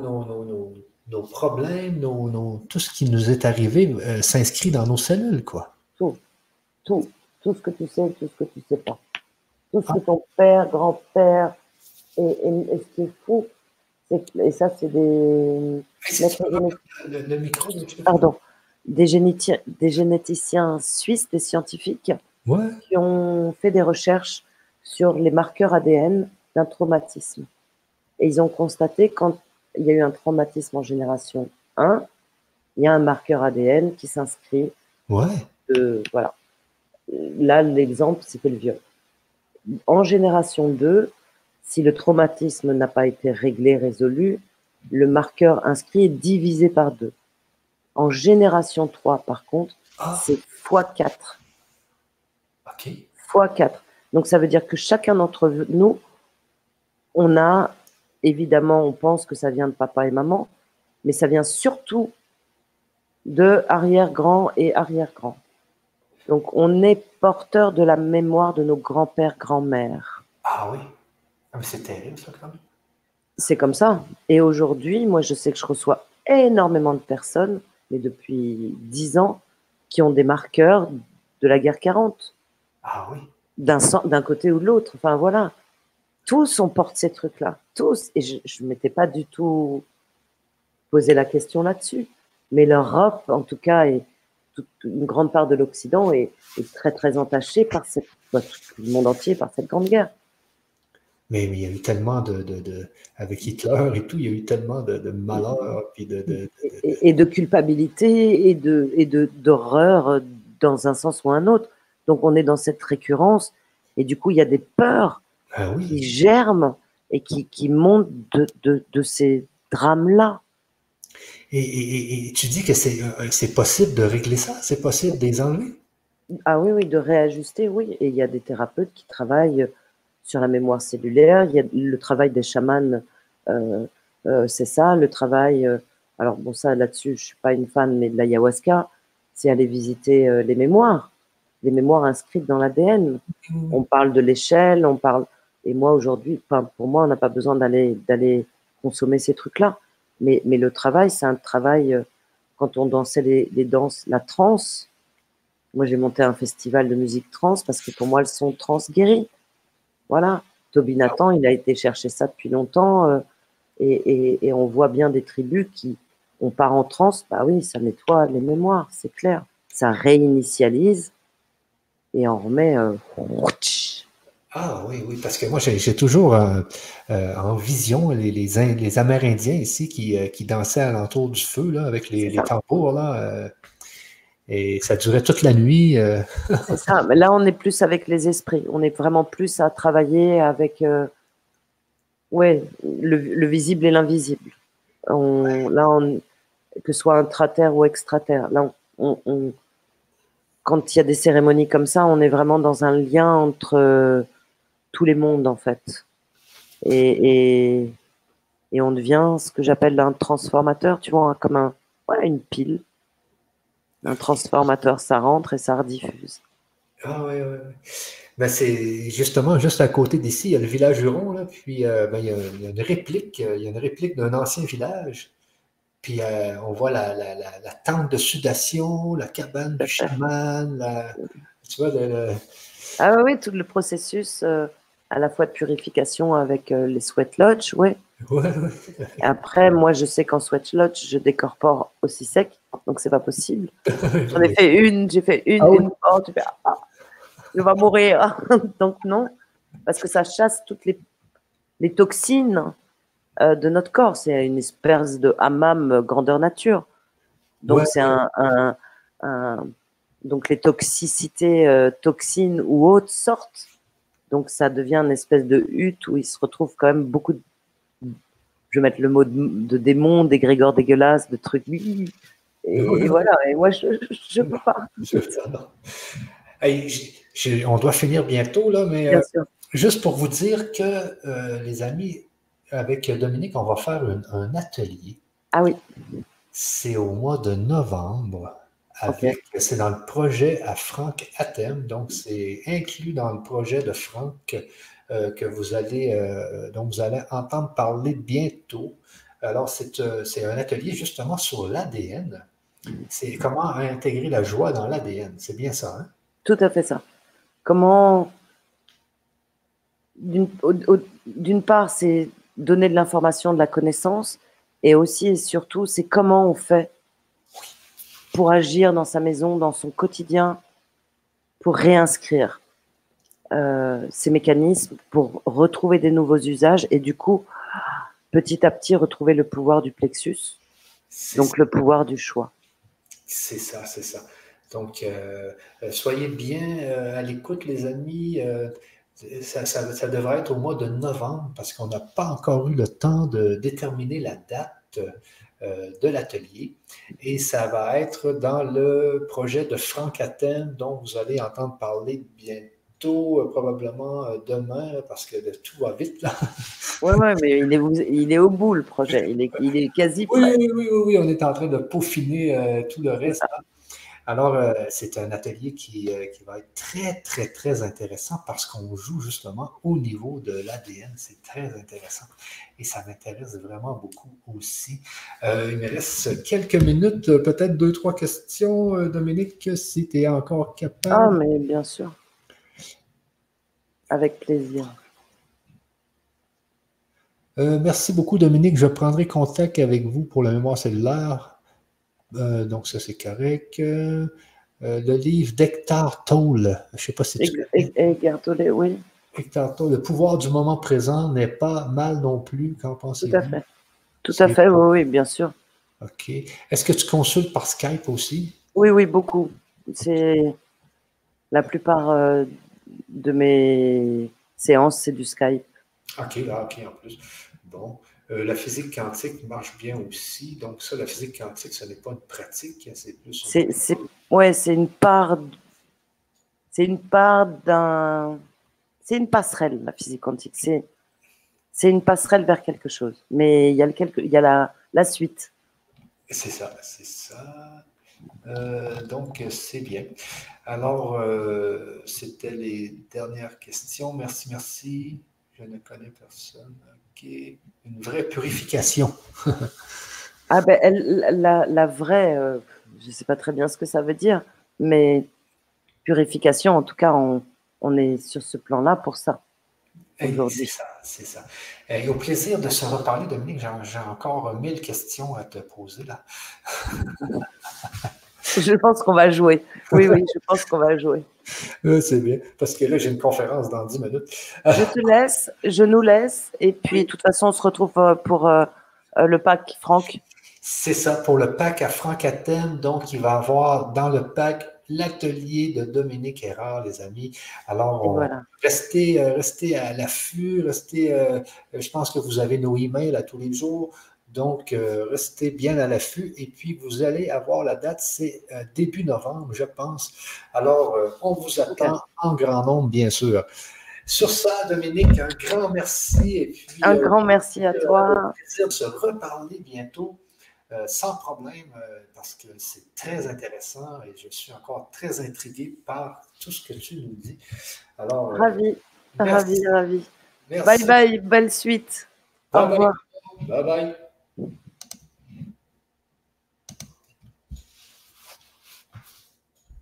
nos, problèmes, tout ce qui nous est arrivé euh, s'inscrit dans nos cellules, quoi. Tout, tout, tout ce que tu sais, tout ce que tu ne sais pas. Tout ce que ah. ton père, grand-père, et, et, ce qui est fou, et ça, c'est des. Pardon. Des, généticiens suisses, des scientifiques, qui ont fait des recherches sur les marqueurs ADN d'un traumatisme. Et ils ont constaté quand il y a eu un traumatisme en génération 1, il y a un marqueur ADN qui s'inscrit. Ouais. voilà. Là, l'exemple, c'était le viol. En génération 2, si le traumatisme n'a pas été réglé, résolu, le marqueur inscrit est divisé par deux. En génération 3, par contre, ah. c'est x4. OK. x4. Donc ça veut dire que chacun d'entre nous, on a, évidemment, on pense que ça vient de papa et maman, mais ça vient surtout de arrière-grand et arrière-grand. Donc on est porteur de la mémoire de nos grands-pères, grands-mères. Ah oui. Ah, c'est terrible, ça, quand même. C'est comme ça. Et aujourd'hui, moi, je sais que je reçois énormément de personnes, mais depuis dix ans, qui ont des marqueurs de la guerre 40. Ah oui. D'un côté ou de l'autre. Enfin, voilà. Tous, on porte ces trucs-là. Tous. Et je ne m'étais pas du tout posé la question là-dessus. Mais l'Europe, en tout cas, et une grande part de l'Occident est, très, très entachée par cette, le monde entier par cette grande guerre. Mais, il y a eu tellement de, Avec Hitler et tout, il y a eu tellement de, malheur. et, de, culpabilité et de et d'horreur dans un sens ou un autre. Donc on est dans cette récurrence Et du coup, il y a des peurs Ah oui. qui germent et qui, qui montent de, de, de ces drames-là. Et, et- et- tu dis que c'est euh, c'est possible de régler ça? C'est possible de les enlever? Ah oui, oui, de réajuster, oui. Et il y a des thérapeutes qui travaillent sur la mémoire cellulaire. Il y a le travail des chamans, euh, euh, c'est ça. Le travail, euh, alors bon, ça là-dessus, je suis pas une fan, mais de l'ayahuasca, c'est aller visiter les mémoires, les mémoires inscrites dans l'ADN. On parle de l'échelle, on parle. Et moi aujourd'hui, pour moi, on n'a pas besoin d'aller d'aller consommer ces trucs-là. Mais, mais le travail, c'est un travail. Quand on dansait les, les danses, la trance. Moi, j'ai monté un festival de musique trans parce que pour moi, le son trans guérit. Voilà. Toby Nathan, il a été chercher ça depuis longtemps. euh, et, et- et on voit bien des tribus qui, on part en transe, bah oui, ça nettoie les mémoires, c'est clair. Ça réinitialise et on remet. euh, Ah oui, oui, parce que moi, j'ai toujours euh, euh, en vision les, les, In- les Amérindiens ici qui, euh, qui dansaient alentour du feu là, avec les, les tambours. Là, et ça durait toute la nuit. euh. C'est ça. Mais là, on est plus avec les esprits. On est vraiment plus à travailler avec euh, ouais, le, le visible et l'invisible. Là, que ce soit intraterre ou extraterre. Là, quand il y a des cérémonies comme ça, on est vraiment dans un lien entre euh, tous les mondes, en fait. Et, on devient ce que j'appelle un transformateur, tu vois, comme une pile. Un transformateur, ça rentre et ça rediffuse. Ah oui, oui. Ben, c'est justement juste à côté d'ici, il y a le village Huron, là, puis euh, ben, il, y a, il y a une réplique, euh, il y a une réplique d'un ancien village. Puis euh, on voit la, la, la, la tente de sudation, la cabane du chaman, la, tu vois, le, le- Ah oui, oui, tout le processus euh, à la fois de purification avec euh, les sweat lodge, ouais. ouais, ouais. Après, moi, je sais qu'en sweat lodge, je décorpore aussi sec, donc c'est pas possible. J'en ai fait une, j'ai fait une, Ah oui. une fois, tu fais ah, je vais mourir. donc non, parce que ça chasse toutes les, les toxines euh, de notre corps. C'est une espèce de hammam euh, grandeur nature. Donc Ouais. c'est un, un- un- donc les toxicités, euh, toxines ou autres sortent. Donc ça devient une espèce de hutte où il se retrouve quand même beaucoup de, je vais mettre le mot de, de démons, d'égrégores dégueulasses, de trucs. Et, et voilà. Et moi, je, je, peux pas. On doit finir bientôt, là, mais euh, Bien sûr. juste pour vous dire que, euh, les amis, avec Dominique, on va faire un, un atelier. Ah oui. C'est au mois de novembre. Avec, C'est dans le projet à Franck Athème. Donc, c'est inclus dans le projet de Franck euh, que vous allez, euh, dont vous allez entendre parler bientôt. Alors, c'est euh, un atelier justement sur l'ADN. C'est comment intégrer la joie dans l'ADN. C'est bien ça, hein? Tout à fait ça. Comment, d'une part, c'est donner de l'information, de la connaissance, et aussi et surtout, c'est comment on fait pour agir dans sa maison, dans son quotidien, pour réinscrire euh, ces mécanismes, pour retrouver des nouveaux usages, et du coup, petit à petit, retrouver le pouvoir du plexus, donc le pouvoir du choix. C'est ça, c'est ça. Donc, euh, euh, soyez bien euh, à l'écoute, les amis. Ça, ça- ça devrait être au mois de novembre parce qu'on n'a pas encore eu le temps de déterminer la date de l'atelier. Et ça va être dans le projet de Franck Athènes dont vous allez entendre parler bientôt, euh, probablement euh, demain, parce que tout va vite là. Ouais, ouais, mais il est, il est au bout, le projet. Il est, il est quasi Oui, prêt. oui, oui, oui, oui, on est en train de peaufiner euh, tout le reste. Alors, euh, c'est un atelier qui, euh, qui va être très, très, très intéressant parce qu'on joue justement au niveau de l'ADN. C'est très intéressant et ça m'intéresse vraiment beaucoup aussi. Euh, il me reste quelques minutes, peut-être deux, trois questions, Dominique, si tu es encore Ah, capable. mais bien sûr. Avec plaisir. Euh, merci beaucoup, Dominique. Je prendrai contact avec vous pour la mémoire cellulaire. Euh, donc, ça, c'est correct. Euh, euh, le livre d'Hector Tolle, je ne sais pas si tu et Gartolet, oui, Hector Tolle, Le pouvoir du moment présent n'est pas mal non plus. Qu'en tout pensez-vous? à fait. Tout à fait, oui, oui, bien sûr. OK. Est-ce que tu consultes par Skype aussi? Oui, oui, beaucoup. C'est la plupart de mes séances, c'est du Skype. OK, ah, OK, en plus. Bon. Euh, la physique quantique marche bien aussi. Donc, ça, la physique quantique, ce n'est pas une pratique, c'est plus. C'est, ouais, c'est une part. C'est une part d'un. C'est une passerelle, la physique quantique. C'est, c'est une passerelle vers quelque chose. Mais il y a, le quelque, il y a la, la suite. C'est ça, c'est ça. Euh, donc, c'est bien. Alors, euh, c'était les dernières questions. Merci, merci. Je ne connais personne. Une vraie purification. ah ben, la, la, vraie, euh, je ne sais pas très bien ce que ça veut dire, mais purification, en tout cas, on, on est sur ce plan-là pour ça. C'est ça, c'est ça. Et au plaisir de se reparler, Dominique. J'ai encore mille questions à te poser là. je pense qu'on va jouer. Oui, oui, je pense qu'on va jouer. C'est bien, parce que là, j'ai une conférence dans 10 minutes. je te laisse, je nous laisse, et puis de toute façon, on se retrouve euh, pour euh, euh, le pack Franck. C'est ça, pour le pack à Franck à thème. Donc, il va avoir dans le pack l'atelier de Dominique Erard, les amis. Alors, restez, restez à l'affût, restez, je pense que vous avez nos emails à tous les jours. Donc, euh, restez bien à l'affût et puis vous allez avoir la date, c'est euh, début novembre, je pense. Alors, euh, on vous attend en grand nombre, bien sûr. Sur ça, Dominique, un grand merci. Et puis, un grand merci à toi. plaisir de se reparler bientôt sans problème parce que c'est très intéressant et je suis encore très intrigué par tout ce que tu nous dis. Alors, ravi, ravi, ravi. Bye bye, belle suite. Au revoir. Bye bye. Thank you.